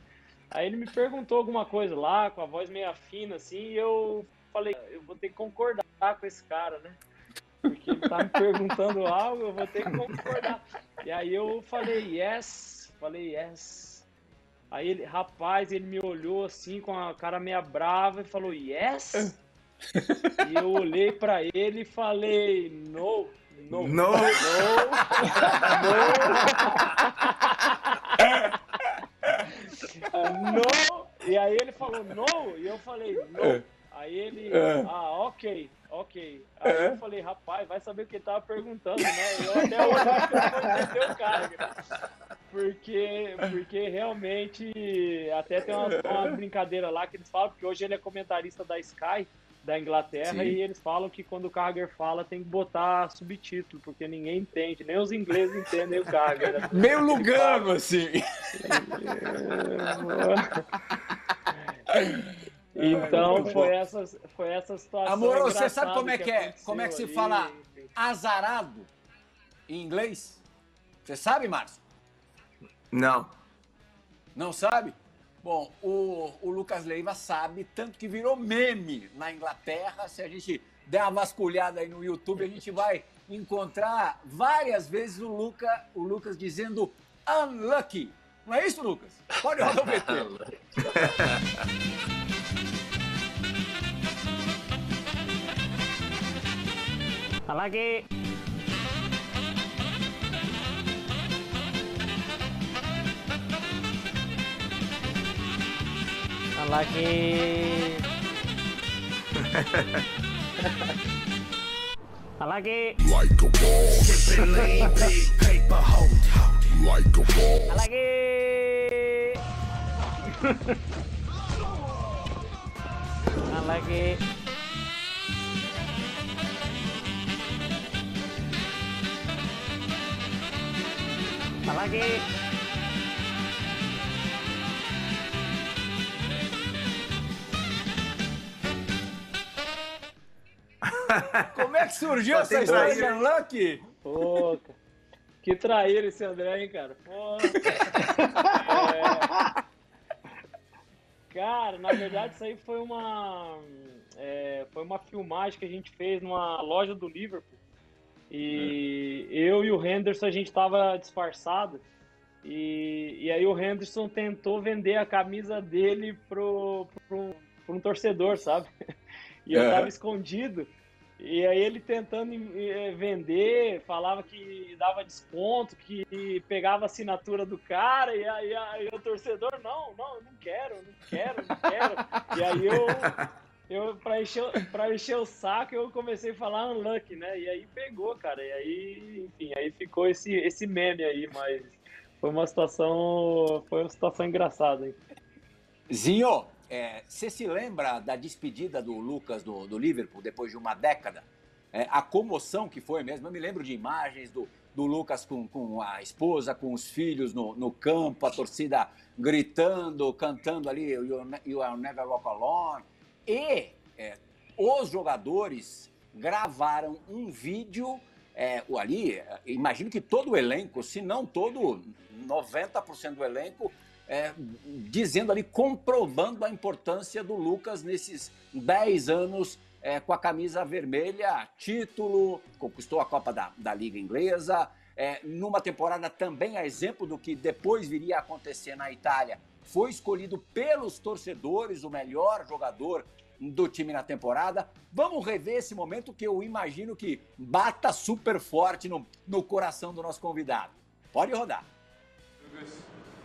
Aí ele me perguntou alguma coisa lá, com a voz meio fina, assim, e eu falei, eu vou ter que concordar com esse cara, né? porque ele tá me perguntando algo, eu vou ter que concordar. E aí eu falei, yes, falei, yes. Aí ele, rapaz, ele me olhou assim com a cara meia brava e falou, yes? e eu olhei para ele e falei, no, no, no, no, no. no. E aí ele falou, no, e eu falei, no. Aí ele, é. ah, ok, ok. Aí é. eu falei, rapaz, vai saber o que ele tava perguntando, né? Eu até hoje não o carga. Porque, porque realmente, até tem uma, uma, brincadeira lá que eles falam, porque hoje ele é comentarista da Sky, da Inglaterra, Sim. e eles falam que quando o Carger fala tem que botar subtítulo, porque ninguém entende, nem os ingleses entendem o Carger. Né? Meio Lugano, assim. É... Então foi essa, foi essa situação. Amor, você sabe como é que, que é? Como é que se aí. fala azarado em inglês? Você sabe, Márcio? Não. Não sabe? Bom, o, o Lucas Leiva sabe, tanto que virou meme na Inglaterra. Se a gente der uma vasculhada aí no YouTube, a gente vai encontrar várias vezes o, Luca, o Lucas dizendo unlucky. Não é isso, Lucas? Pode rodar o I lagi it. lagi like a ball. Lagi? Como é que surgiu essa história de Unlucky? Pô, que traíra esse André, hein, cara? Pô. É... Cara, na verdade isso aí foi uma é, foi uma filmagem que a gente fez numa loja do Liverpool. E é. eu e o Henderson, a gente tava disfarçado. E, e aí o Henderson tentou vender a camisa dele pro, pro, pro um torcedor, sabe? E eu é. tava escondido. E aí ele tentando eh, vender, falava que dava desconto, que pegava a assinatura do cara, e aí, aí o torcedor, não, não, não quero, não quero, não quero. E aí eu eu pra encher, pra encher o saco, eu comecei a falar unlucky, né? E aí pegou, cara. E aí, enfim, aí ficou esse, esse meme aí, mas foi uma situação. Foi uma situação engraçada, hein? Zinho, é, você se lembra da despedida do Lucas do, do Liverpool depois de uma década? É, a comoção que foi mesmo. Eu me lembro de imagens do, do Lucas com, com a esposa, com os filhos no, no campo, a torcida gritando, cantando ali you Are Never Walk Alone. E é, os jogadores gravaram um vídeo é, ali, imagino que todo o elenco, se não todo, 90% do elenco, é, dizendo ali, comprovando a importância do Lucas nesses 10 anos é, com a camisa vermelha, título, conquistou a Copa da, da Liga Inglesa, é, numa temporada também a exemplo do que depois viria a acontecer na Itália, foi escolhido pelos torcedores o melhor jogador do time na temporada. Vamos rever esse momento que eu imagino que bata super forte no, no coração do nosso convidado. Pode rodar. Lucas,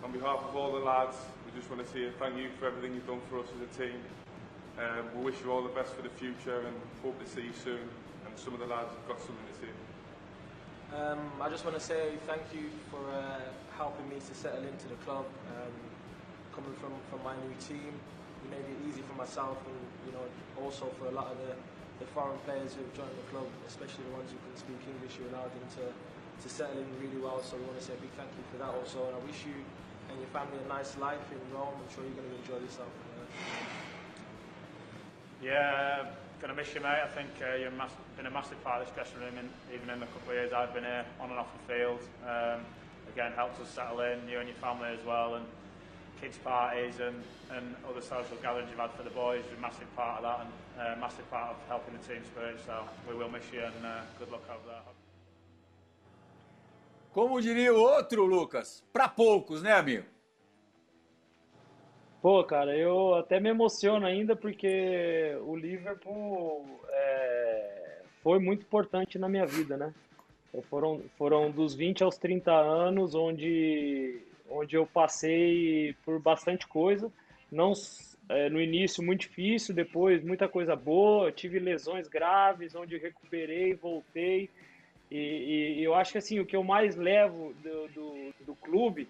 on behalf of all the lads, we just want to say thank you for everything you've done for us as a team. Uh, we wish you all the best for the future and hope to see you soon. And some of the lads have got something to say. Um, I just want to say thank you for uh, helping me to settle into the club. Um, coming from, from my new team, you made it easy for myself and you know also for a lot of the, the foreign players who have joined the club, especially the ones who can speak English. You allowed them to, to settle in really well. So we want to say a big thank you for that also. And I wish you and your family a nice life in Rome. I'm sure you're going to enjoy yourself. Yeah, going to miss you, mate. I think uh, you've been a massive part of this dressing room, and even in the couple of years I've been here, on and off the field. Um, again, helps us settle in, you and your family as well. And kids parties and, and other social gatherings you've had for the boys is a massive part of that and a uh, massive part of helping the team spirit. So we will miss you and uh, good luck over there. Como diria o outro, Lucas, para poucos, né, amigo? Pô, cara, eu até me emociono ainda porque o Liverpool é, foi muito importante na minha vida, né? Foram, foram dos 20 aos 30 anos onde, onde eu passei por bastante coisa. Não é, no início muito difícil, depois muita coisa boa. Tive lesões graves, onde recuperei, voltei. E, e, eu acho que assim o que eu mais levo do, do, do clube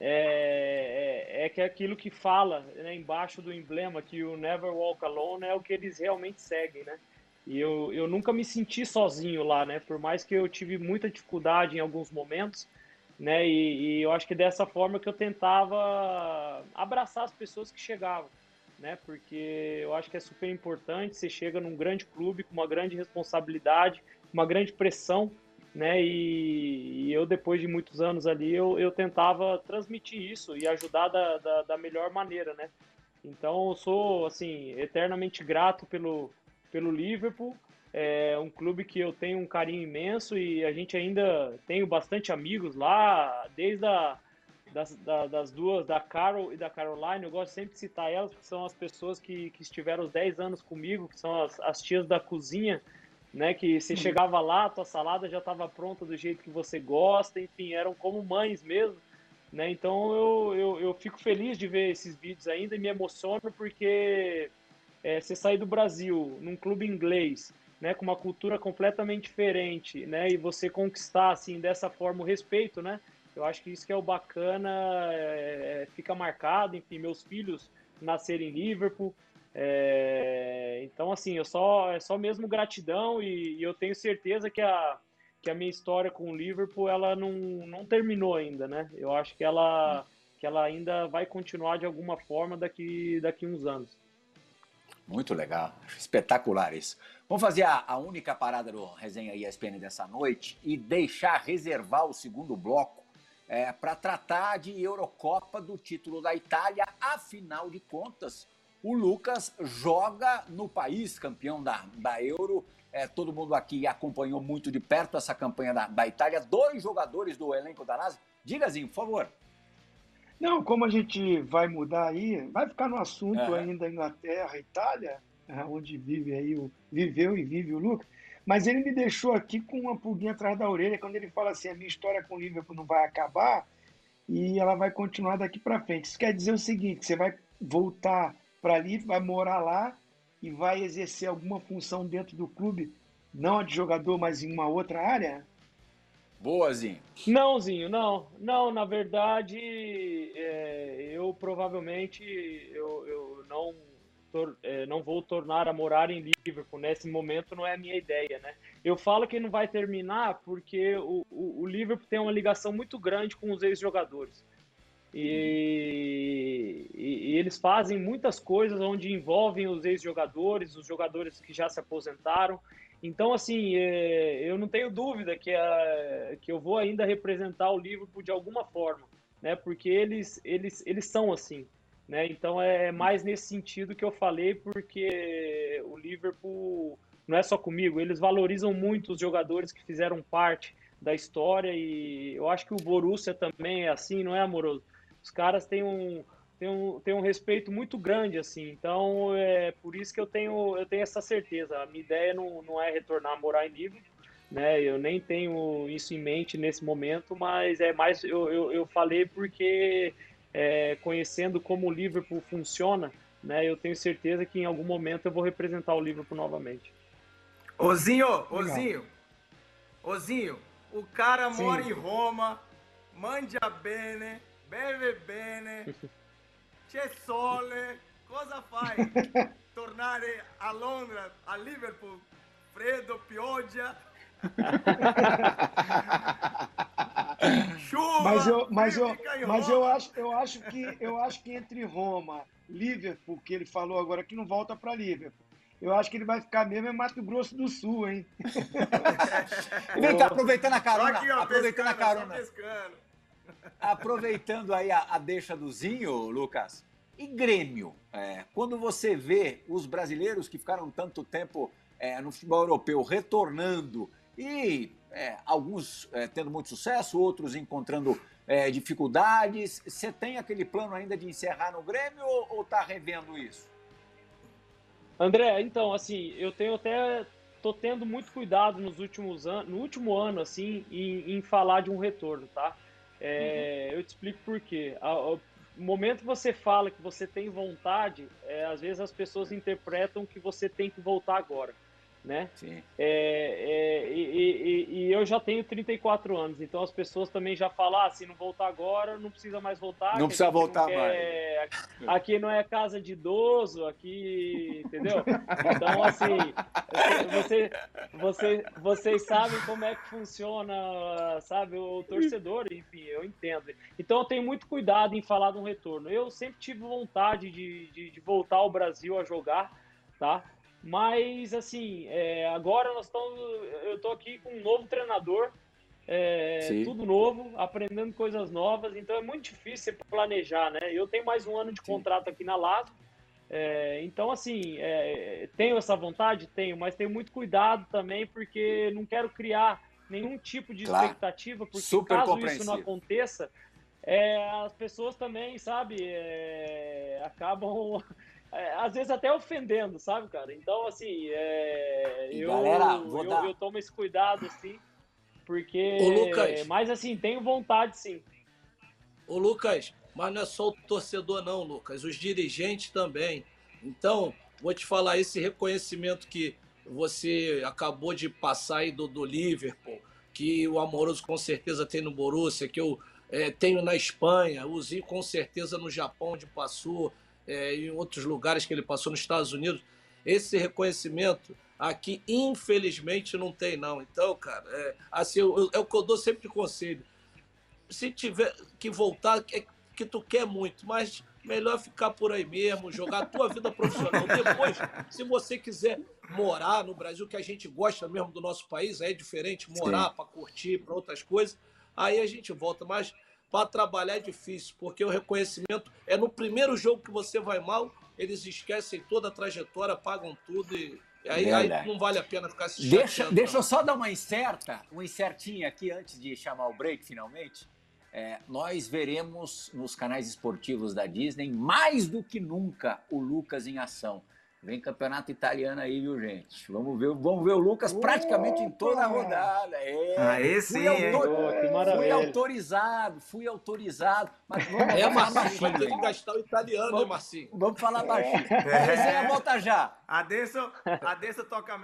é, é, é, que é aquilo que fala né, embaixo do emblema que o Never Walk Alone é o que eles realmente seguem, né? E eu, eu nunca me senti sozinho lá, né? Por mais que eu tive muita dificuldade em alguns momentos, né? E, e, eu acho que dessa forma que eu tentava abraçar as pessoas que chegavam, né? Porque eu acho que é super importante. Você chega num grande clube com uma grande responsabilidade, uma grande pressão, né? E, e eu depois de muitos anos ali eu, eu tentava transmitir isso e ajudar da, da, da melhor maneira, né? Então eu sou assim eternamente grato pelo pelo Liverpool. É um clube que eu tenho um carinho imenso e a gente ainda tenho bastante amigos lá, desde a, das, da, das duas, da Carol e da Caroline. Eu gosto sempre de citar elas, porque são as pessoas que, que estiveram os 10 anos comigo, que são as, as tias da cozinha, né? Que você chegava lá, a tua salada já estava pronta do jeito que você gosta, enfim, eram como mães mesmo. Né? Então eu, eu, eu fico feliz de ver esses vídeos ainda e me emociono porque é, você sair do Brasil num clube inglês, né, com uma cultura completamente diferente, né, e você conquistar assim dessa forma o respeito, né? Eu acho que isso que é o bacana, é, é fica marcado. Enfim, meus filhos nasceram em Liverpool, é, então assim, eu só é só mesmo gratidão e, e, eu tenho certeza que a que a minha história com o Liverpool ela não, não terminou ainda, né? Eu acho que ela que ela ainda vai continuar de alguma forma daqui daqui uns anos. Muito legal, espetacular isso. Vamos fazer a, a, única parada do Resenha ESPN dessa noite e deixar reservar o segundo bloco é, para tratar de Eurocopa do título da Itália. Afinal de contas, o Lucas joga no país campeão da, da Euro. É, todo mundo aqui acompanhou muito de perto essa campanha da, da Itália. Dois jogadores do elenco da NASA. Digazinho, por favor. Não, como a gente vai mudar aí, vai ficar no assunto é. ainda Inglaterra, Itália, onde vive aí o viveu e vive o Lucas. Mas ele me deixou aqui com uma pulguinha atrás da orelha quando ele fala assim: a minha história com o Liverpool não vai acabar e ela vai continuar daqui para frente. Isso quer dizer o seguinte: você vai voltar para ali, vai morar lá e vai exercer alguma função dentro do clube, não a de jogador, mas em uma outra área? Boazinho. Não, Zinho, não. Não, na verdade, é, eu provavelmente eu, eu não, é, não vou tornar a morar em Liverpool. Nesse momento não é a minha ideia, né? Eu falo que não vai terminar porque o, o, o Liverpool tem uma ligação muito grande com os ex-jogadores. E, e, e, eles fazem muitas coisas onde envolvem os ex-jogadores, os jogadores que já se aposentaram. Então, assim, é, eu não tenho dúvida que, a, que eu vou ainda representar o Liverpool de alguma forma, né? Porque eles, eles, eles são assim, né? Então é mais nesse sentido que eu falei, porque o Liverpool não é só comigo, eles valorizam muito os jogadores que fizeram parte da história e eu acho que o Borussia também é assim, não é amoroso? Os caras têm um, tem um, tem um respeito muito grande, assim. Então, é por isso que eu tenho, eu tenho essa certeza. A minha ideia não, não é retornar a morar em Liverpool, né? Eu nem tenho isso em mente nesse momento, mas é mais, eu, eu, eu falei porque é, conhecendo como o Liverpool funciona, né? Eu tenho certeza que em algum momento eu vou representar o Liverpool novamente. Ozinho, Ozinho, Ozinho, o cara Sim. mora em Roma, mangia bene, bebe bene, c'è sole, cosa fai? Tornare a Londra, a Liverpool, freddo, pioggia? Chuva, mas eu, mas eu, mas eu acho, eu acho que eu acho que entre Roma, Liverpool, que ele falou agora que não volta para Liverpool. Eu acho que ele vai ficar mesmo em Mato Grosso do Sul, hein? Vem cá, aproveitando a carona. Aqui, ó, aproveitando pescando, a carona. aproveitando aí a, a deixa do Zinho, Lucas, e Grêmio? É, quando você vê os brasileiros que ficaram tanto tempo é, no futebol europeu retornando e é, alguns é, tendo muito sucesso, outros encontrando é, dificuldades, você tem aquele plano ainda de encerrar no Grêmio ou está revendo isso? André, então, assim, eu tenho até tô tendo muito cuidado nos últimos anos, no último ano, assim, em, em falar de um retorno, tá? É, uhum. Eu te explico por quê. O momento que você fala que você tem vontade, é, às vezes as pessoas interpretam que você tem que voltar agora né? Sim. É, é, e, e, e, eu já tenho 34 anos, então as pessoas também já falam, ah, se não voltar agora, não precisa mais voltar. Não precisa voltar não quer... mais. Aqui não é casa de idoso, aqui, entendeu? Então, assim, você, você, vocês sabem como é que funciona, sabe, o torcedor, enfim, eu entendo. Então eu tenho muito cuidado em falar de um retorno. Eu sempre tive vontade de, de, de voltar ao Brasil a jogar, tá? Mas, assim, é, agora nós estamos. Eu estou aqui com um novo treinador, é, tudo novo, aprendendo coisas novas, então é muito difícil planejar, né? Eu tenho mais um ano de contrato aqui na Lato, é, então, assim, é, tenho essa vontade? Tenho, mas tenho muito cuidado também, porque não quero criar nenhum tipo de claro. expectativa, porque Super caso isso não aconteça, é, as pessoas também, sabe, é, acabam é, às vezes até ofendendo, sabe, cara? Então, assim, é, eu, galera, eu, eu tomo esse cuidado, assim, porque. Ô, Lucas. Mas, assim, tenho vontade, sim. Ô, Lucas, mas não é só o torcedor, não, Lucas, os dirigentes também. Então, vou te falar, esse reconhecimento que você acabou de passar aí do, do Liverpool, que o Amoroso com certeza tem no Borussia, que eu é, tenho na Espanha, o Zinho com certeza no Japão, onde passou é, em outros lugares que ele passou nos Estados Unidos. Esse reconhecimento aqui, infelizmente, não tem, não. Então, cara, é, assim, eu, é o que eu dou sempre de conselho. Se tiver que voltar, é que tu quer muito, mas melhor ficar por aí mesmo, jogar a tua vida profissional. Depois, se você quiser morar no Brasil, que a gente gosta mesmo do nosso país, é diferente morar para curtir, para outras coisas, aí a gente volta. Mas para trabalhar é difícil, porque o reconhecimento é no primeiro jogo que você vai mal, eles esquecem toda a trajetória, pagam tudo e aí, aí não vale a pena ficar se Deixa, deixa eu só dar uma incerta, uma insertinha aqui antes de chamar o break finalmente. É, nós veremos nos canais esportivos da Disney mais do que nunca o Lucas em ação. Vem campeonato italiano aí, viu, gente? Vamos ver, vamos ver o Lucas praticamente em toda a rodada. É, aí sim, autor... oh, Fui autorizado, fui autorizado. Mas vamos é, Marcinho, vai ter que gastar o italiano, vamos, hein, Marcinho? Vamos falar baixinho. É. A volta já. Adesso, adesso toca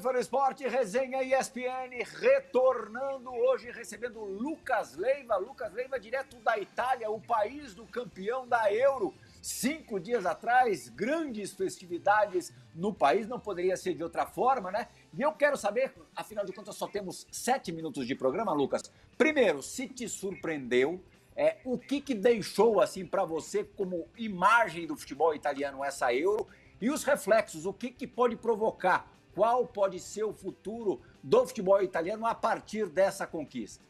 Fora Esporte, resenha ESPN, retornando hoje, recebendo Lucas Leiva. Lucas Leiva, direto da Itália, o país do campeão da Euro. Cinco dias atrás, grandes festividades no país, não poderia ser de outra forma, né? E eu quero saber, afinal de contas, só temos sete minutos de programa, Lucas. Primeiro, se te surpreendeu, é, o que, que deixou assim para você como imagem do futebol italiano essa Euro e os reflexos, o que, que pode provocar qual pode ser o futuro do futebol italiano a partir dessa conquista?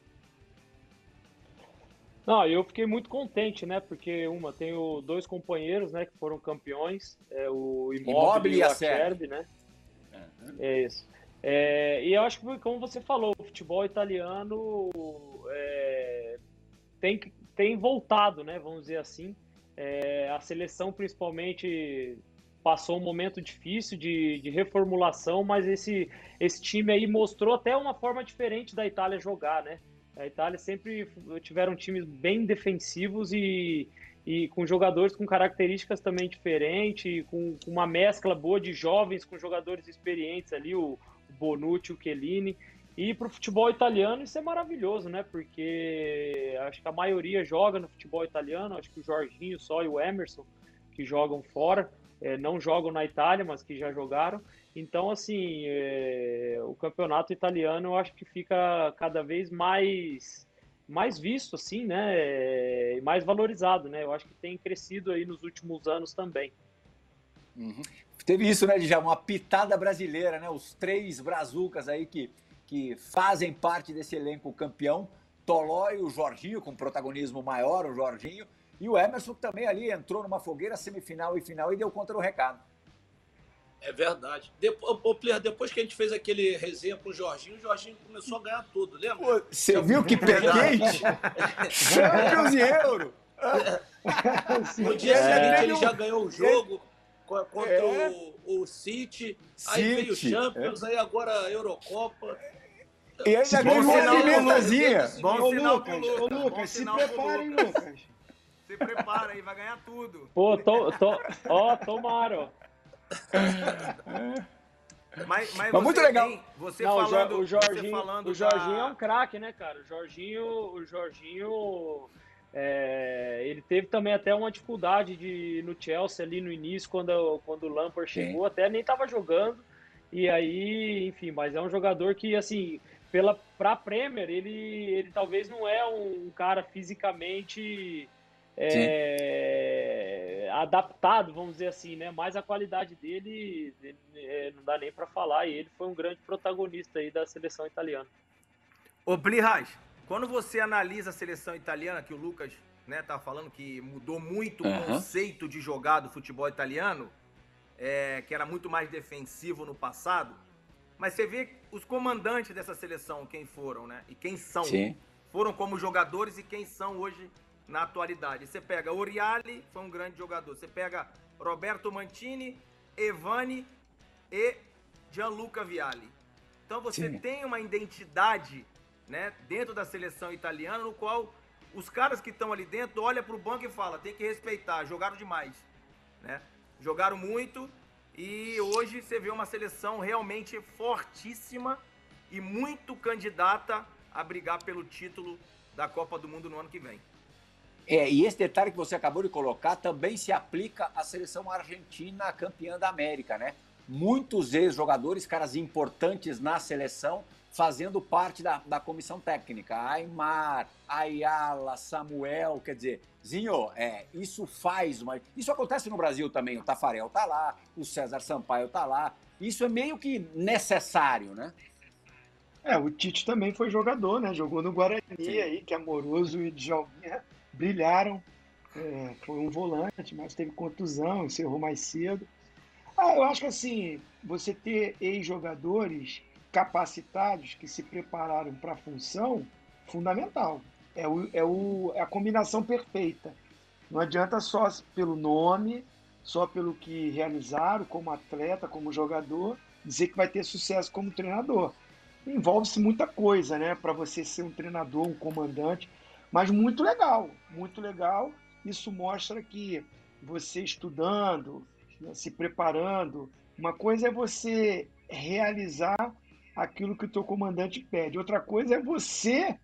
Não, eu fiquei muito contente, né? Porque uma, tenho dois companheiros, né, que foram campeões, é o Immobile, e, a Acerbi, né? Uhum. É isso. É, e eu acho que, como você falou, o futebol italiano é, tem, tem voltado, né? Vamos dizer assim. É, a seleção, principalmente, passou um momento difícil de, de, reformulação, mas esse, esse time aí mostrou até uma forma diferente da Itália jogar, né? A Itália sempre tiveram times bem defensivos e, e com jogadores com características também diferentes, com, com, uma mescla boa de jovens com jogadores experientes ali, o, Bonucci, o Chiellini. E para o futebol italiano isso é maravilhoso, né? Porque acho que a maioria joga no futebol italiano, acho que o Jorginho só e o Emerson que jogam fora, é, não jogam na Itália, mas que já jogaram. Então, assim, é, o campeonato italiano eu acho que fica cada vez mais mais visto, assim, né? E mais valorizado, né? Eu acho que tem crescido aí nos últimos anos também. Uhum. Teve isso, né, já uma pitada brasileira, né? Os três brazucas aí que, que fazem parte desse elenco campeão. Tolói, o Jorginho, com protagonismo maior, o Jorginho, e o Emerson também ali entrou numa fogueira semifinal e final e deu contra o recado. É verdade. Depois, depois que a gente fez aquele resenha com o Jorginho, o Jorginho começou a ganhar tudo, lembra? Você viu que quente? Champions e Euro! No dia é. seguinte ele já ganhou o jogo contra é. o, o City, aí City. veio o Champions, é. aí agora a Eurocopa. E ainda ganhou uma pimentazinha. Bom final Lucas, Lucas. Ô, Lucas, se preparem, Lucas. Se prepara aí, vai ganhar tudo. Pô, tô, tô, ó, tomaram. Mas, mas, mas muito legal. Tem, você Não, falando, o Jorginho, falando o Jorginho da... é um craque, né, cara? O Jorginho, o Jorginho, é, ele teve também até uma dificuldade de no Chelsea ali no início quando quando o Lampard chegou, Sim. até nem estava jogando. E aí, enfim, mas é um jogador que assim, pela pra Premier, ele ele talvez não é um cara fisicamente é, adaptado, vamos dizer assim, né? Mas a qualidade dele, é, não dá nem para falar. E ele foi um grande protagonista aí da seleção italiana. Ô, Blihas, quando você analisa a seleção italiana, que o Lucas né, tá falando que mudou muito uhum. o conceito de jogar do futebol italiano, é, que era muito mais defensivo no passado, mas você vê os comandantes dessa seleção, quem foram, né? E quem são. Sim. Foram como jogadores e quem são hoje na atualidade. Você pega Oriali, foi um grande jogador. Você pega Roberto Mantini, Evani e Gianluca Vialli. Então você Sim. tem uma identidade né, dentro da seleção italiana no qual os caras que estão ali dentro olham para o banco e falam, tem que respeitar, jogaram demais. Né? Jogaram muito e hoje você vê uma seleção realmente fortíssima e muito candidata a brigar pelo título da Copa do Mundo no ano que vem. É, e esse detalhe que você acabou de colocar também se aplica à seleção argentina campeã da América, né? Muitos ex-jogadores, caras importantes na seleção, fazendo parte da, da comissão técnica. Aymar, Ayala, Samuel, quer dizer, Zinho, é, isso faz uma. Isso acontece no Brasil também. O Tafarel tá lá, o César Sampaio tá lá. Isso é meio que necessário, né? É, o Tite também foi jogador, né? Jogou no Guarani Sim. aí, que é amoroso e de Djalminha brilharam. É, foi um volante, mas teve contusão, encerrou mais cedo. Ah, eu acho que assim, você ter ex-jogadores capacitados que se prepararam para a função, fundamental. É, o, é, o, é a combinação perfeita. Não adianta só pelo nome, só pelo que realizaram como atleta, como jogador, dizer que vai ter sucesso como treinador. Envolve-se muita coisa, né? Para você ser um treinador, um comandante. Mas muito legal, muito legal. Isso mostra que você estudando, né, se preparando, uma coisa é você realizar aquilo que o teu comandante pede, outra coisa é você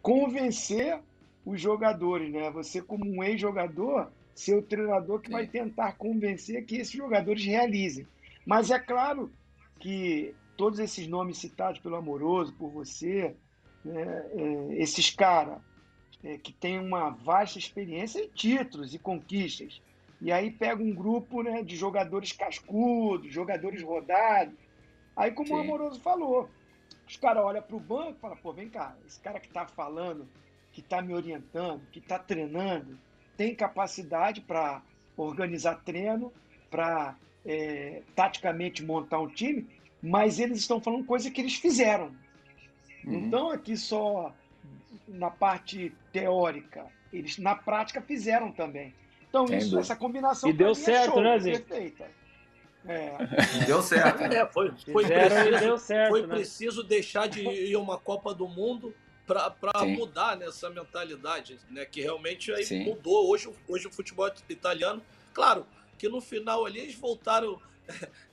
convencer os jogadores, né? Você como um ex-jogador, ser o treinador que Sim. vai tentar convencer que esses jogadores realizem. Mas é claro que todos esses nomes citados pelo Amoroso, por você, né, é, esses caras é, que tem uma vasta experiência em títulos e conquistas. E aí pega um grupo né, de jogadores cascudos, jogadores rodados. Aí, como Sim. o Amoroso falou, os caras olham para o banco e falam, pô, vem cá, esse cara que está falando, que está me orientando, que está treinando, tem capacidade para organizar treino, para é, taticamente montar um time, mas eles estão falando coisa que eles fizeram. Uhum. Então aqui só na parte teórica, eles na prática fizeram também. Então, isso, essa combinação e deu certo, é show, né, Zé? perfeita. É. Deu certo. É, foi, foi, preciso, deu certo, foi né? preciso deixar de ir a uma Copa do Mundo para mudar nessa mentalidade, né? Que realmente aí mudou. Hoje, hoje o futebol italiano, claro, que no final ali eles voltaram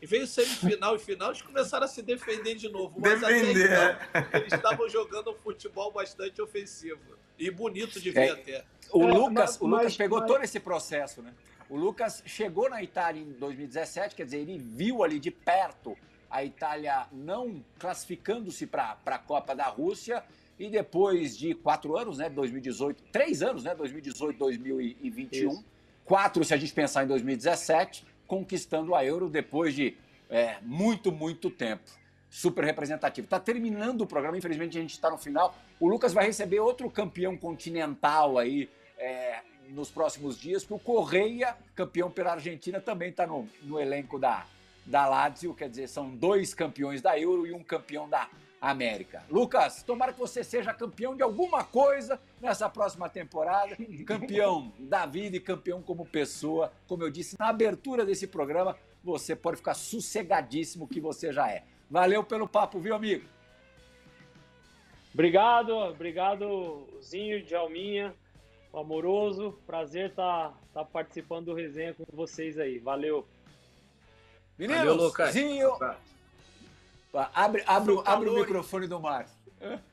e veio semifinal e final, eles começaram a se defender de novo. Mas Defender. até então, eles estavam jogando um futebol bastante ofensivo. E bonito de ver É. até. O É, Lucas, mas- o Lucas mas- pegou mas- todo esse processo, né? O Lucas chegou na Itália em 2017, quer dizer, ele viu ali de perto a Itália não classificando-se para a Copa da Rússia e depois de quatro anos, né? 2018, três anos, né? 2018, 2021, Isso. quatro se a gente pensar em 2017, conquistando a Euro depois de é, muito, muito tempo. Super representativo. Está terminando o programa, infelizmente a gente está no final. O Lucas vai receber outro campeão continental aí é, nos próximos dias, que o Correia, campeão pela Argentina, também está no, no elenco da, da Lazio, quer dizer, são dois campeões da Euro e um campeão da América. Lucas, tomara que você seja campeão de alguma coisa nessa próxima temporada, campeão da vida e campeão como pessoa. Como eu disse na abertura desse programa, você pode ficar sossegadíssimo que você já é. Valeu pelo papo, viu, amigo? Obrigado, obrigado, Zinho, Djalminha, o amoroso. Prazer estar tá, participando do resenha com vocês aí. Valeu. Meninos, Valeu. Zinho, abre, abre, abre o microfone do Márcio.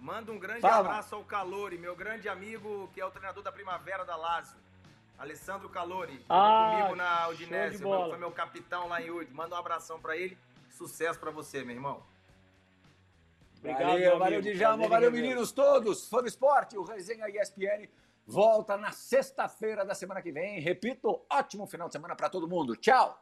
Manda um grande Fala. abraço ao Calori, meu grande amigo, que é o treinador da Primavera da Lazio. Alessandro Calori. Jogou Ah, comigo na Udinese. Foi meu capitão lá em Ud. Manda um abração pra ele. Sucesso pra você, meu irmão. Obrigado, valeu, meu valeu. Djalma, valeu, meninos todos. Fã do esporte, o Resenha ESPN volta na sexta-feira da semana que vem. Repito, ótimo final de semana para todo mundo. Tchau!